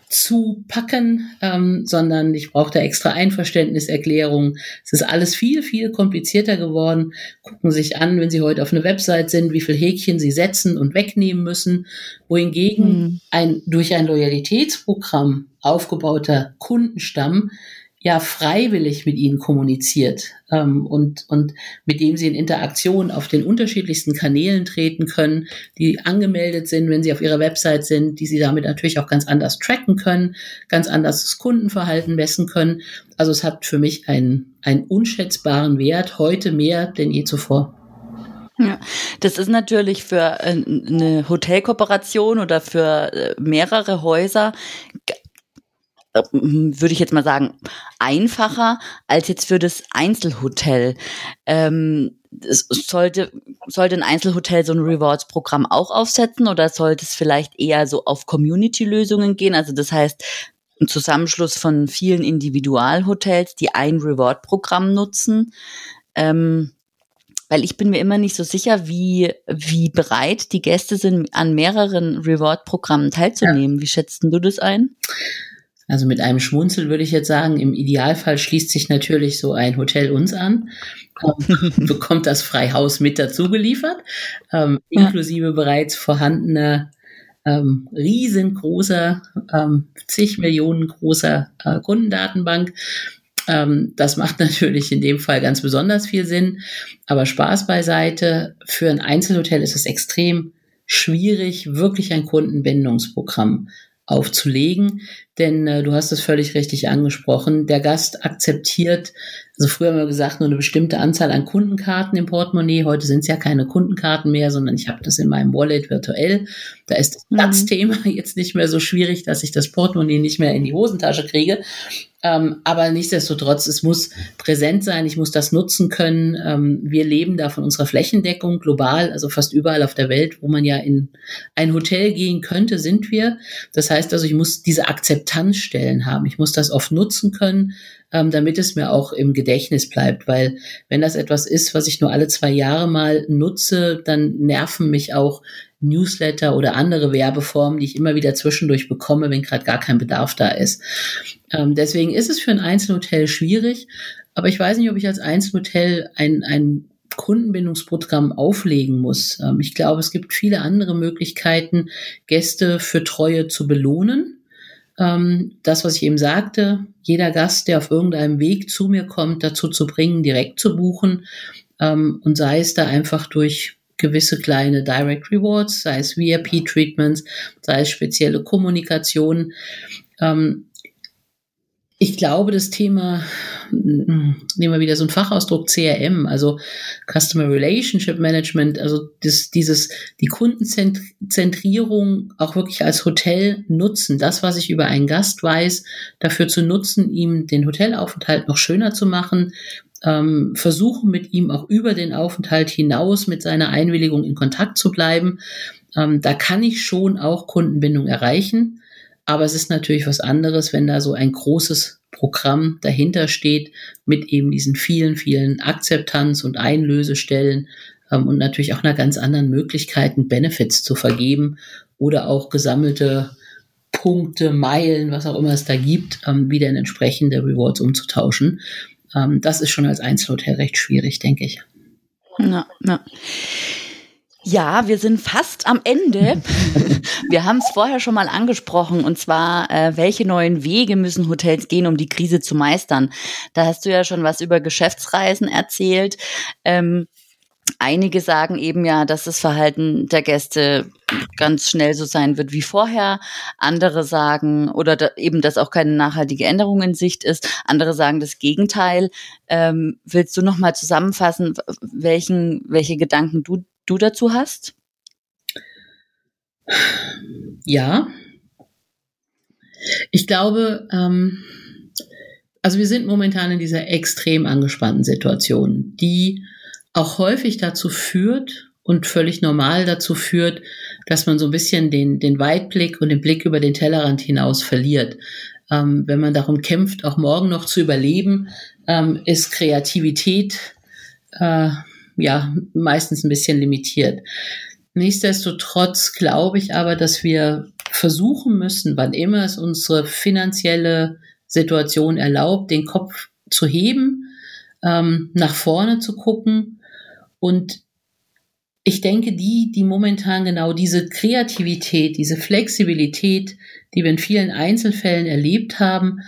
zu packen, ähm, sondern ich brauche da extra Einverständniserklärungen. Es ist alles viel, viel komplizierter geworden. Gucken sich an, wenn Sie heute auf eine Website sind, wie viel Häkchen Sie setzen und wegnehmen müssen. Wohingegen mhm. ein durch ein Loyalitätsprogramm aufgebauter Kundenstamm ja freiwillig mit ihnen kommuniziert ähm, und, und mit dem sie in Interaktion auf den unterschiedlichsten Kanälen treten können, die angemeldet sind, wenn sie auf ihrer Website sind, die sie damit natürlich auch ganz anders tracken können, ganz anders das Kundenverhalten messen können. Also es hat für mich einen, einen unschätzbaren Wert, heute mehr denn je zuvor. Ja, das ist natürlich für äh, eine Hotelkooperation oder für äh, mehrere Häuser würde ich jetzt mal sagen, einfacher als jetzt für das Einzelhotel. Ähm, sollte, sollte ein Einzelhotel so ein Rewards-Programm auch aufsetzen oder sollte es vielleicht eher so auf Community-Lösungen gehen? Also das heißt, ein Zusammenschluss von vielen Individualhotels, die ein Reward-Programm nutzen. Ähm, weil ich bin mir immer nicht so sicher, wie, wie bereit die Gäste sind, an mehreren Reward-Programmen teilzunehmen. Ja. Wie schätzt du das ein? Also mit einem Schmunzel würde ich jetzt sagen, im Idealfall schließt sich natürlich so ein Hotel uns an, (laughs) bekommt das Freihaus mit dazu geliefert, ähm, ja. inklusive bereits vorhandener ähm, riesengroßer, ähm, zig Millionen großer äh, Kundendatenbank. Ähm, das macht (laughs) natürlich in dem Fall ganz besonders viel Sinn. Aber Spaß beiseite. Für ein Einzelhotel ist es extrem schwierig, wirklich ein Kundenbindungsprogramm aufzulegen. Denn äh, du hast es völlig richtig angesprochen. Der Gast akzeptiert, also früher haben wir gesagt, nur eine bestimmte Anzahl an Kundenkarten im Portemonnaie. Heute sind es ja keine Kundenkarten mehr, sondern ich habe das in meinem Wallet virtuell. Da ist das mhm. Platzthema (laughs) jetzt nicht mehr so schwierig, dass ich das Portemonnaie nicht mehr in die Hosentasche kriege. Ähm, aber nichtsdestotrotz, es muss präsent sein, ich muss das nutzen können. Ähm, wir leben da von unserer Flächendeckung global, also fast überall auf der Welt, wo man ja in ein Hotel gehen könnte, sind wir. Das heißt also, ich muss diese Akzeptanz Akzeptanzstellen haben. Ich muss das oft nutzen können, ähm, damit es mir auch im Gedächtnis bleibt. Weil wenn das etwas ist, was ich nur alle zwei Jahre mal nutze, dann nerven mich auch Newsletter oder andere Werbeformen, die ich immer wieder zwischendurch bekomme, wenn gerade gar kein Bedarf da ist. Ähm, deswegen ist es für ein Einzelhotel schwierig. Aber ich weiß nicht, ob ich als Einzelhotel ein, ein Kundenbindungsprogramm auflegen muss. Ähm, ich glaube, es gibt viele andere Möglichkeiten, Gäste für Treue zu belohnen. Ähm, das, was ich eben sagte, jeder Gast, der auf irgendeinem Weg zu mir kommt, dazu zu bringen, direkt zu buchen. Ähm, und sei es da einfach durch gewisse kleine Direct Rewards, sei es VIP-Treatments, sei es spezielle Kommunikation. Ich glaube, das Thema, hm, nehmen wir wieder so einen Fachausdruck CRM, also Customer Relationship Management, also das, dieses, die Kundenzentrierung auch wirklich als Hotel nutzen, das, was ich über einen Gast weiß, dafür zu nutzen, ihm den Hotelaufenthalt noch schöner zu machen, ähm, versuchen mit ihm auch über den Aufenthalt hinaus mit seiner Einwilligung in Kontakt zu bleiben. Ähm, da kann ich schon auch Kundenbindung erreichen. Aber es ist natürlich was anderes, wenn da so ein großes Programm dahinter steht mit eben diesen vielen, vielen Akzeptanz- und Einlösestellen ähm, und natürlich auch einer ganz anderen Möglichkeiten, Benefits zu vergeben oder auch gesammelte Punkte, Meilen, was auch immer es da gibt, ähm, wieder in entsprechende Rewards umzutauschen. Ähm, das ist schon als Einzelhotel recht schwierig, denke ich. Ja, ja. Ja, wir sind fast am Ende. (laughs) wir haben es vorher schon mal angesprochen, und zwar, äh, welche neuen Wege müssen Hotels gehen, um die Krise zu meistern? Da hast du ja schon was über Geschäftsreisen erzählt. Ähm, einige sagen eben ja, dass das Verhalten der Gäste ganz schnell so sein wird wie vorher. Andere sagen, oder da, eben, dass auch keine nachhaltige Änderung in Sicht ist. Andere sagen das Gegenteil. Ähm, willst du noch mal zusammenfassen, welchen, welche Gedanken du du dazu hast? Ja. Ich glaube, ähm, also wir sind momentan in dieser extrem angespannten Situation, die auch häufig dazu führt und völlig normal dazu führt, dass man so ein bisschen den, den Weitblick und den Blick über den Tellerrand hinaus verliert. Ähm, wenn man darum kämpft, auch morgen noch zu überleben, ähm, ist Kreativität äh, ja meistens ein bisschen limitiert. Nichtsdestotrotz glaube ich aber, dass wir versuchen müssen, wann immer es unsere finanzielle Situation erlaubt, den Kopf zu heben, ähm, nach vorne zu gucken. Und ich denke, die, die momentan genau diese Kreativität, diese Flexibilität, die wir in vielen Einzelfällen erlebt haben,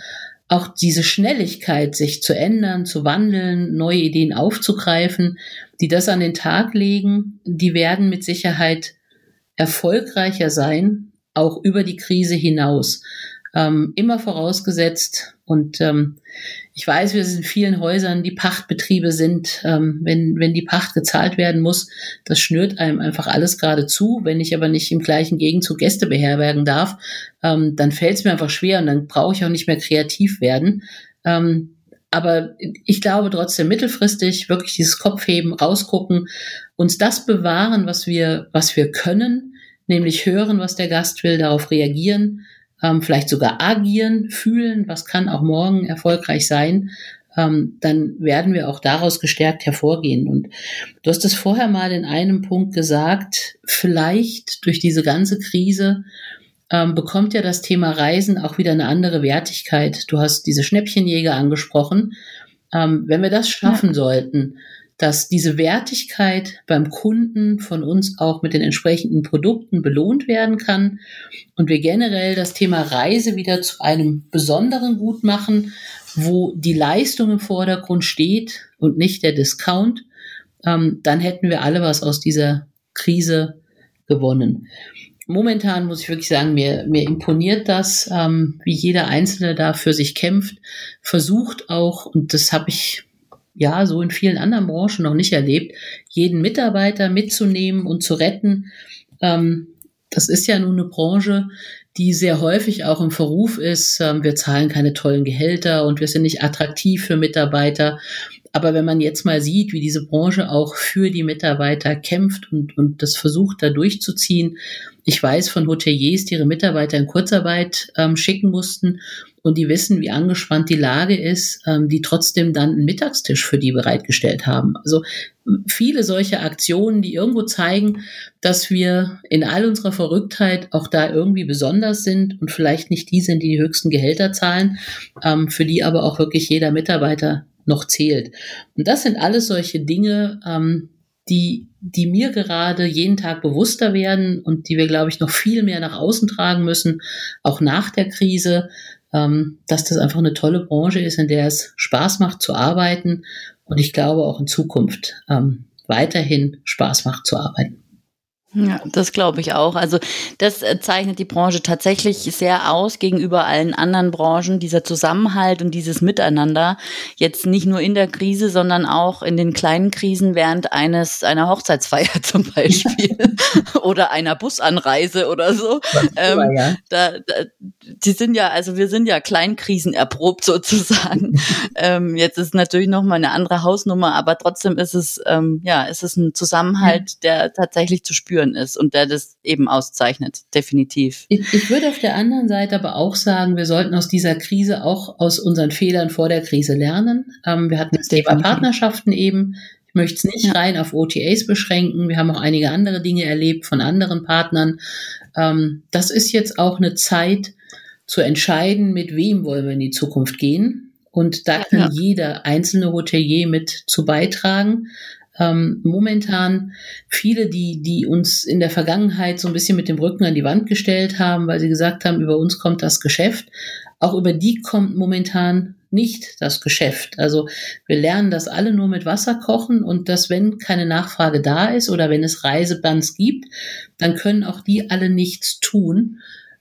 auch diese Schnelligkeit, sich zu ändern, zu wandeln, neue Ideen aufzugreifen, die das an den Tag legen, die werden mit Sicherheit erfolgreicher sein, auch über die Krise hinaus. Ähm, immer vorausgesetzt, und ähm, ich weiß, wir sind in vielen Häusern, die Pachtbetriebe sind, ähm, wenn, wenn die Pacht gezahlt werden muss, das schnürt einem einfach alles gerade zu. Wenn ich aber nicht im gleichen Gegenzug Gäste beherbergen darf, ähm, dann fällt es mir einfach schwer und dann brauche ich auch nicht mehr kreativ werden. Ähm, aber ich glaube trotzdem mittelfristig wirklich dieses Kopfheben, rausgucken, uns das bewahren, was wir, was wir können, nämlich hören, was der Gast will, darauf reagieren, ähm, vielleicht sogar agieren, fühlen, was kann auch morgen erfolgreich sein, ähm, dann werden wir auch daraus gestärkt hervorgehen. Und du hast es vorher mal in einem Punkt gesagt, vielleicht durch diese ganze Krise ähm, bekommt ja das Thema Reisen auch wieder eine andere Wertigkeit. Du hast diese Schnäppchenjäger angesprochen. Ähm, wenn wir das schaffen ja. sollten, dass diese Wertigkeit beim Kunden von uns auch mit den entsprechenden Produkten belohnt werden kann und wir generell das Thema Reise wieder zu einem besonderen Gut machen, wo die Leistung im Vordergrund steht und nicht der Discount, ähm, dann hätten wir alle was aus dieser Krise gewonnen. Momentan muss ich wirklich sagen, mir, mir imponiert das, ähm, wie jeder Einzelne da für sich kämpft, versucht auch, und das habe ich ja so in vielen anderen Branchen noch nicht erlebt, jeden Mitarbeiter mitzunehmen und zu retten. Ähm, das ist ja nun eine Branche, die sehr häufig auch im Verruf ist. Ähm, wir zahlen keine tollen Gehälter und wir sind nicht attraktiv für Mitarbeiter. aber wenn man jetzt mal sieht, wie diese Branche auch für die Mitarbeiter kämpft und, und das versucht, da durchzuziehen. Ich weiß von Hoteliers, die ihre Mitarbeiter in Kurzarbeit ähm, schicken mussten und die wissen, wie angespannt die Lage ist, ähm, die trotzdem dann einen Mittagstisch für die bereitgestellt haben. Also viele solche Aktionen, die irgendwo zeigen, dass wir in all unserer Verrücktheit auch da irgendwie besonders sind und vielleicht nicht die sind, die die höchsten Gehälter zahlen, ähm, für die aber auch wirklich jeder Mitarbeiter noch zählt. Und das sind alles solche Dinge, ähm, die, die mir gerade jeden Tag bewusster werden und die wir, glaube ich, noch viel mehr nach außen tragen müssen, auch nach der Krise, dass das einfach eine tolle Branche ist, in der es Spaß macht zu arbeiten und ich glaube auch in Zukunft ähm, weiterhin Spaß macht zu arbeiten. Ja, das glaube ich auch. Also das äh, zeichnet die Branche tatsächlich sehr aus gegenüber allen anderen Branchen, dieser Zusammenhalt und dieses Miteinander. Jetzt nicht nur in der Krise, sondern auch in den kleinen Krisen während eines einer Hochzeitsfeier (laughs) zum Beispiel (laughs) oder einer Busanreise oder so. Ähm, ja. da, da, die sind ja, also wir sind ja Kleinkrisen erprobt (laughs) sozusagen. ähm, jetzt ist natürlich noch mal eine andere Hausnummer, aber trotzdem ist es ähm, ja, ist es ein Zusammenhalt, der tatsächlich zu spüren spüren ist und der das eben auszeichnet, definitiv. Ich, ich würde auf der anderen Seite aber auch sagen, wir sollten aus dieser Krise auch aus unseren Fehlern vor der Krise lernen. Ähm, wir hatten das Thema Partnerschaften eben. Ich möchte es nicht ja. rein auf OTAs beschränken. Wir haben auch einige andere Dinge erlebt von anderen Partnern. Ähm, das ist jetzt auch eine Zeit zu entscheiden, mit wem wollen wir in die Zukunft gehen. Und da kann ja. jeder einzelne Hotelier mit zu beitragen ähm, momentan viele, die, die uns in der Vergangenheit so ein bisschen mit dem Rücken an die Wand gestellt haben, weil sie gesagt haben, über uns kommt das Geschäft. Auch über die kommt momentan nicht das Geschäft. Also wir lernen das alle nur mit Wasser kochen und dass wenn keine Nachfrage da ist oder wenn es Reisebands gibt, dann können auch die alle nichts tun.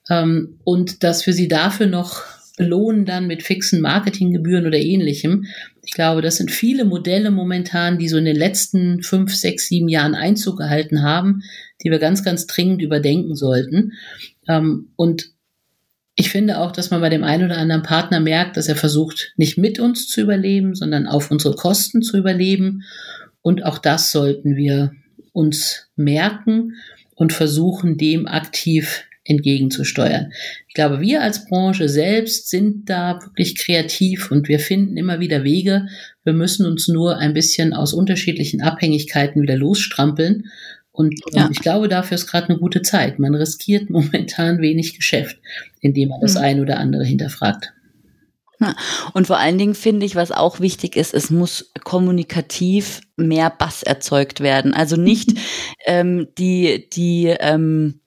Ähm, und dass wir sie dafür noch belohnen dann mit fixen Marketinggebühren oder ähnlichem. Ich glaube, das sind viele Modelle momentan, die so in den letzten fünf, sechs, sieben Jahren Einzug gehalten haben, die wir ganz, ganz dringend überdenken sollten. Ähm, und ich finde auch, dass man bei dem einen oder anderen Partner merkt, dass er versucht, nicht mit uns zu überleben, sondern auf unsere Kosten zu überleben. Und auch das sollten wir uns merken und versuchen, dem aktiv entgegenzusteuern. Ich glaube, wir als Branche selbst sind da wirklich kreativ und wir finden immer wieder Wege. Wir müssen uns nur ein bisschen aus unterschiedlichen Abhängigkeiten wieder losstrampeln. Und ja. ich glaube, dafür ist gerade eine gute Zeit. Man riskiert (laughs) momentan wenig Geschäft, indem man das mhm. ein oder andere hinterfragt. Und vor allen Dingen finde ich, was auch wichtig ist, es muss kommunikativ mehr Bass erzeugt werden. Also nicht ähm, die, die ähm,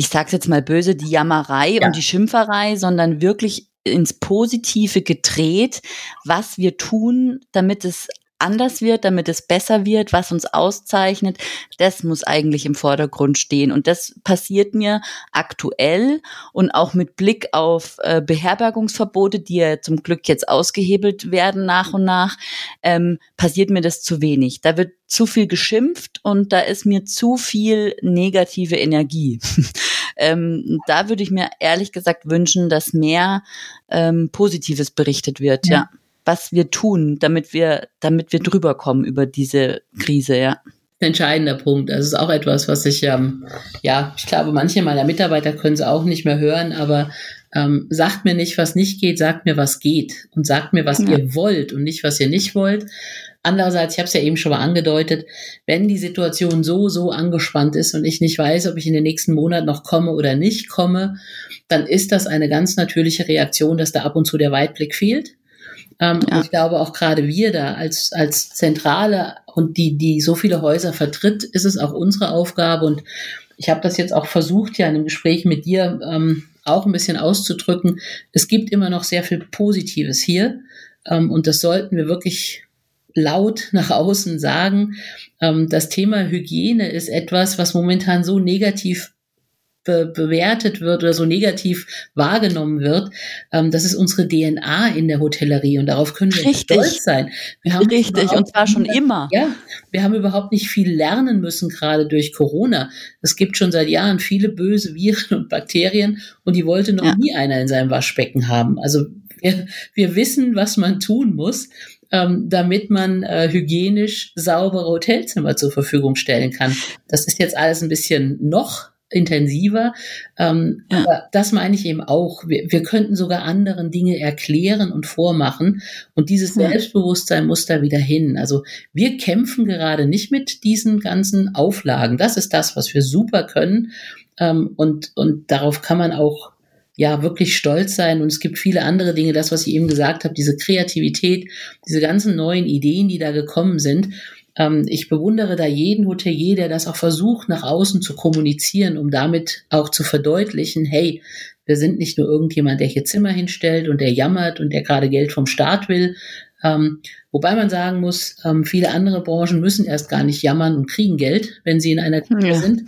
ich sag's jetzt mal böse, die Jammerei ja. und die Schimpferei, sondern wirklich ins Positive gedreht, was wir tun, damit es anders wird, damit es besser wird, was uns auszeichnet, das muss eigentlich im Vordergrund stehen. Und das passiert mir aktuell und auch mit Blick auf äh, Beherbergungsverbote, die ja zum Glück jetzt ausgehebelt werden nach und nach, ähm, passiert mir das zu wenig. Da wird zu viel geschimpft und da ist mir zu viel negative Energie. (laughs) ähm, da würde ich mir ehrlich gesagt wünschen, dass mehr ähm, Positives berichtet wird, ja. ja was wir tun, damit wir, damit wir drüber kommen über diese Krise, ja. Entscheidender Punkt. Das ist auch etwas, was ich, ähm, ja, ich glaube, manche meiner Mitarbeiter können es auch nicht mehr hören, aber ähm, sagt mir nicht, was nicht geht, sagt mir, was geht und sagt mir, was ja. ihr wollt und nicht, was ihr nicht wollt. Andererseits, ich habe es ja eben schon mal angedeutet, wenn die Situation so, so angespannt ist und ich nicht weiß, ob ich in den nächsten Monat noch komme oder nicht komme, dann ist das eine ganz natürliche Reaktion, dass da ab und zu der Weitblick fehlt. Ähm, ja. Ich glaube auch gerade wir da als, als Zentrale und die, die so viele Häuser vertritt, ist es auch unsere Aufgabe. Und ich habe das jetzt auch versucht, ja in einem Gespräch mit dir ähm, auch ein bisschen auszudrücken. Es gibt immer noch sehr viel Positives hier. Ähm, und das sollten wir wirklich laut nach außen sagen. Ähm, das Thema Hygiene ist etwas, was momentan so negativ be bewertet wird oder so negativ wahrgenommen wird. Ähm, das ist unsere DNA in der Hotellerie und darauf können wir Richtig. stolz sein. Wir haben Richtig, und zwar schon immer. Ja, wir haben überhaupt nicht viel lernen müssen, gerade durch Corona. Es gibt schon seit Jahren viele böse Viren und Bakterien und die wollte noch ja. nie einer in seinem Waschbecken haben. Also wir, wir wissen, was man tun muss. ähm, damit man äh, hygienisch saubere Hotelzimmer zur Verfügung stellen kann. Das ist jetzt alles ein bisschen noch intensiver. Ähm, ja. Aber das meine ich eben auch. Wir, wir könnten sogar anderen Dinge erklären und vormachen. Und dieses ja. Selbstbewusstsein muss da wieder hin. Also wir kämpfen gerade nicht mit diesen ganzen Auflagen. Das ist das, was wir super können. Ähm, und, und darauf kann man auch ja wirklich stolz sein. Und es gibt viele andere Dinge, das, was ich eben gesagt habe, diese Kreativität, diese ganzen neuen Ideen, die da gekommen sind. Ähm, ich bewundere da jeden Hotelier, der das auch versucht, nach außen zu kommunizieren, um damit auch zu verdeutlichen, hey, wir sind nicht nur irgendjemand, der hier Zimmer hinstellt und der jammert und der gerade Geld vom Staat will. Ähm, wobei man sagen muss, ähm, viele andere Branchen müssen erst gar nicht jammern und kriegen Geld, wenn sie in einer Krise ja. sind.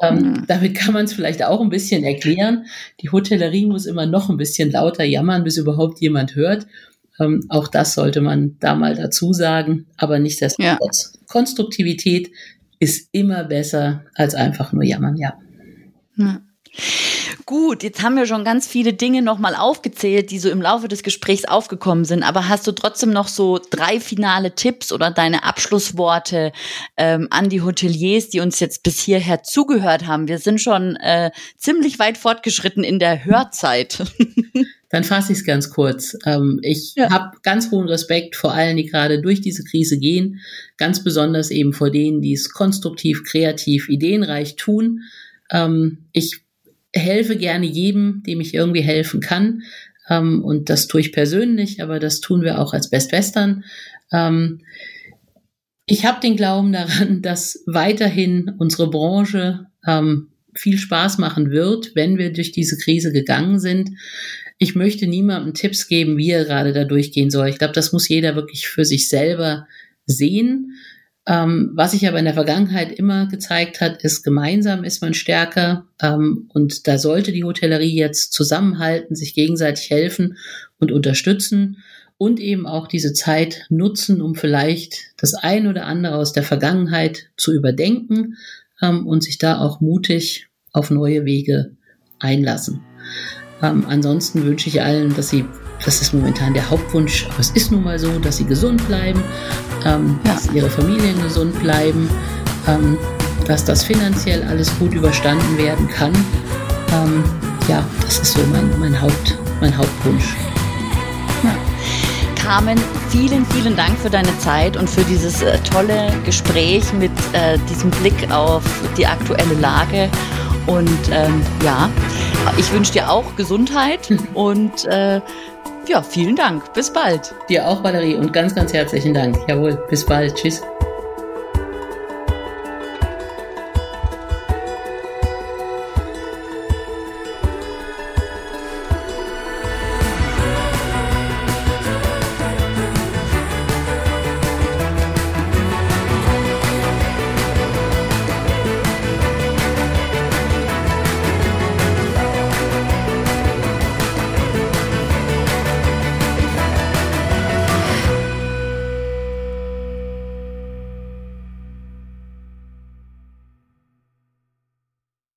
Ähm, mhm. Damit kann man es vielleicht auch ein bisschen erklären. Die Hotellerie muss immer noch ein bisschen lauter jammern, bis überhaupt jemand hört. Ähm, auch das sollte man da mal dazu sagen. Aber nichtsdestotrotz, ja. Konstruktivität ist immer besser als einfach nur jammern, ja. ja. Gut, jetzt haben wir schon ganz viele Dinge nochmal aufgezählt, die so im Laufe des Gesprächs aufgekommen sind. Aber hast du trotzdem noch so drei finale Tipps oder deine Abschlussworte ähm, an die Hoteliers, die uns jetzt bis hierher zugehört haben? Wir sind schon äh, ziemlich weit fortgeschritten in der Hörzeit. (laughs) Dann fasse ich es ganz kurz. Ähm, ich ja. habe ganz hohen Respekt vor allen, die gerade durch diese Krise gehen, ganz besonders eben vor denen, die es konstruktiv, kreativ, ideenreich tun. Ähm, ich helfe gerne jedem, dem ich irgendwie helfen kann. Ähm, und das tue ich persönlich, aber das tun wir auch als Best Western. Ähm, ich habe den Glauben daran, (laughs) dass weiterhin unsere Branche ähm, viel Spaß machen wird, wenn wir durch diese Krise gegangen sind. Ich möchte niemandem Tipps geben, wie er gerade da durchgehen soll. Ich glaube, das muss jeder wirklich für sich selber sehen. Ähm, was sich aber in der Vergangenheit immer gezeigt hat, ist, gemeinsam ist man stärker. Ähm, und da sollte die Hotellerie jetzt zusammenhalten, sich gegenseitig helfen und unterstützen und eben auch diese Zeit nutzen, um vielleicht das ein oder andere aus der Vergangenheit zu überdenken ähm, und sich da auch mutig auf neue Wege einlassen. Ähm, ansonsten wünsche ich allen, dass sie, das ist momentan der Hauptwunsch, aber es ist nun mal so, dass sie gesund bleiben ähm, ja. dass ihre Familien gesund bleiben, ähm, dass das finanziell alles gut überstanden werden kann. Ähm, ja, das ist so mein, mein, Haupt, mein Hauptwunsch. Ja. Carmen, vielen, vielen Dank für deine Zeit und für dieses äh, tolle Gespräch mit äh, diesem Blick auf die aktuelle Lage. Und ähm, ja, ich wünsche dir auch Gesundheit (laughs) und äh, ja, vielen Dank. Bis bald. Dir auch, Valerie, und ganz, ganz herzlichen Dank. Jawohl, bis bald. Tschüss.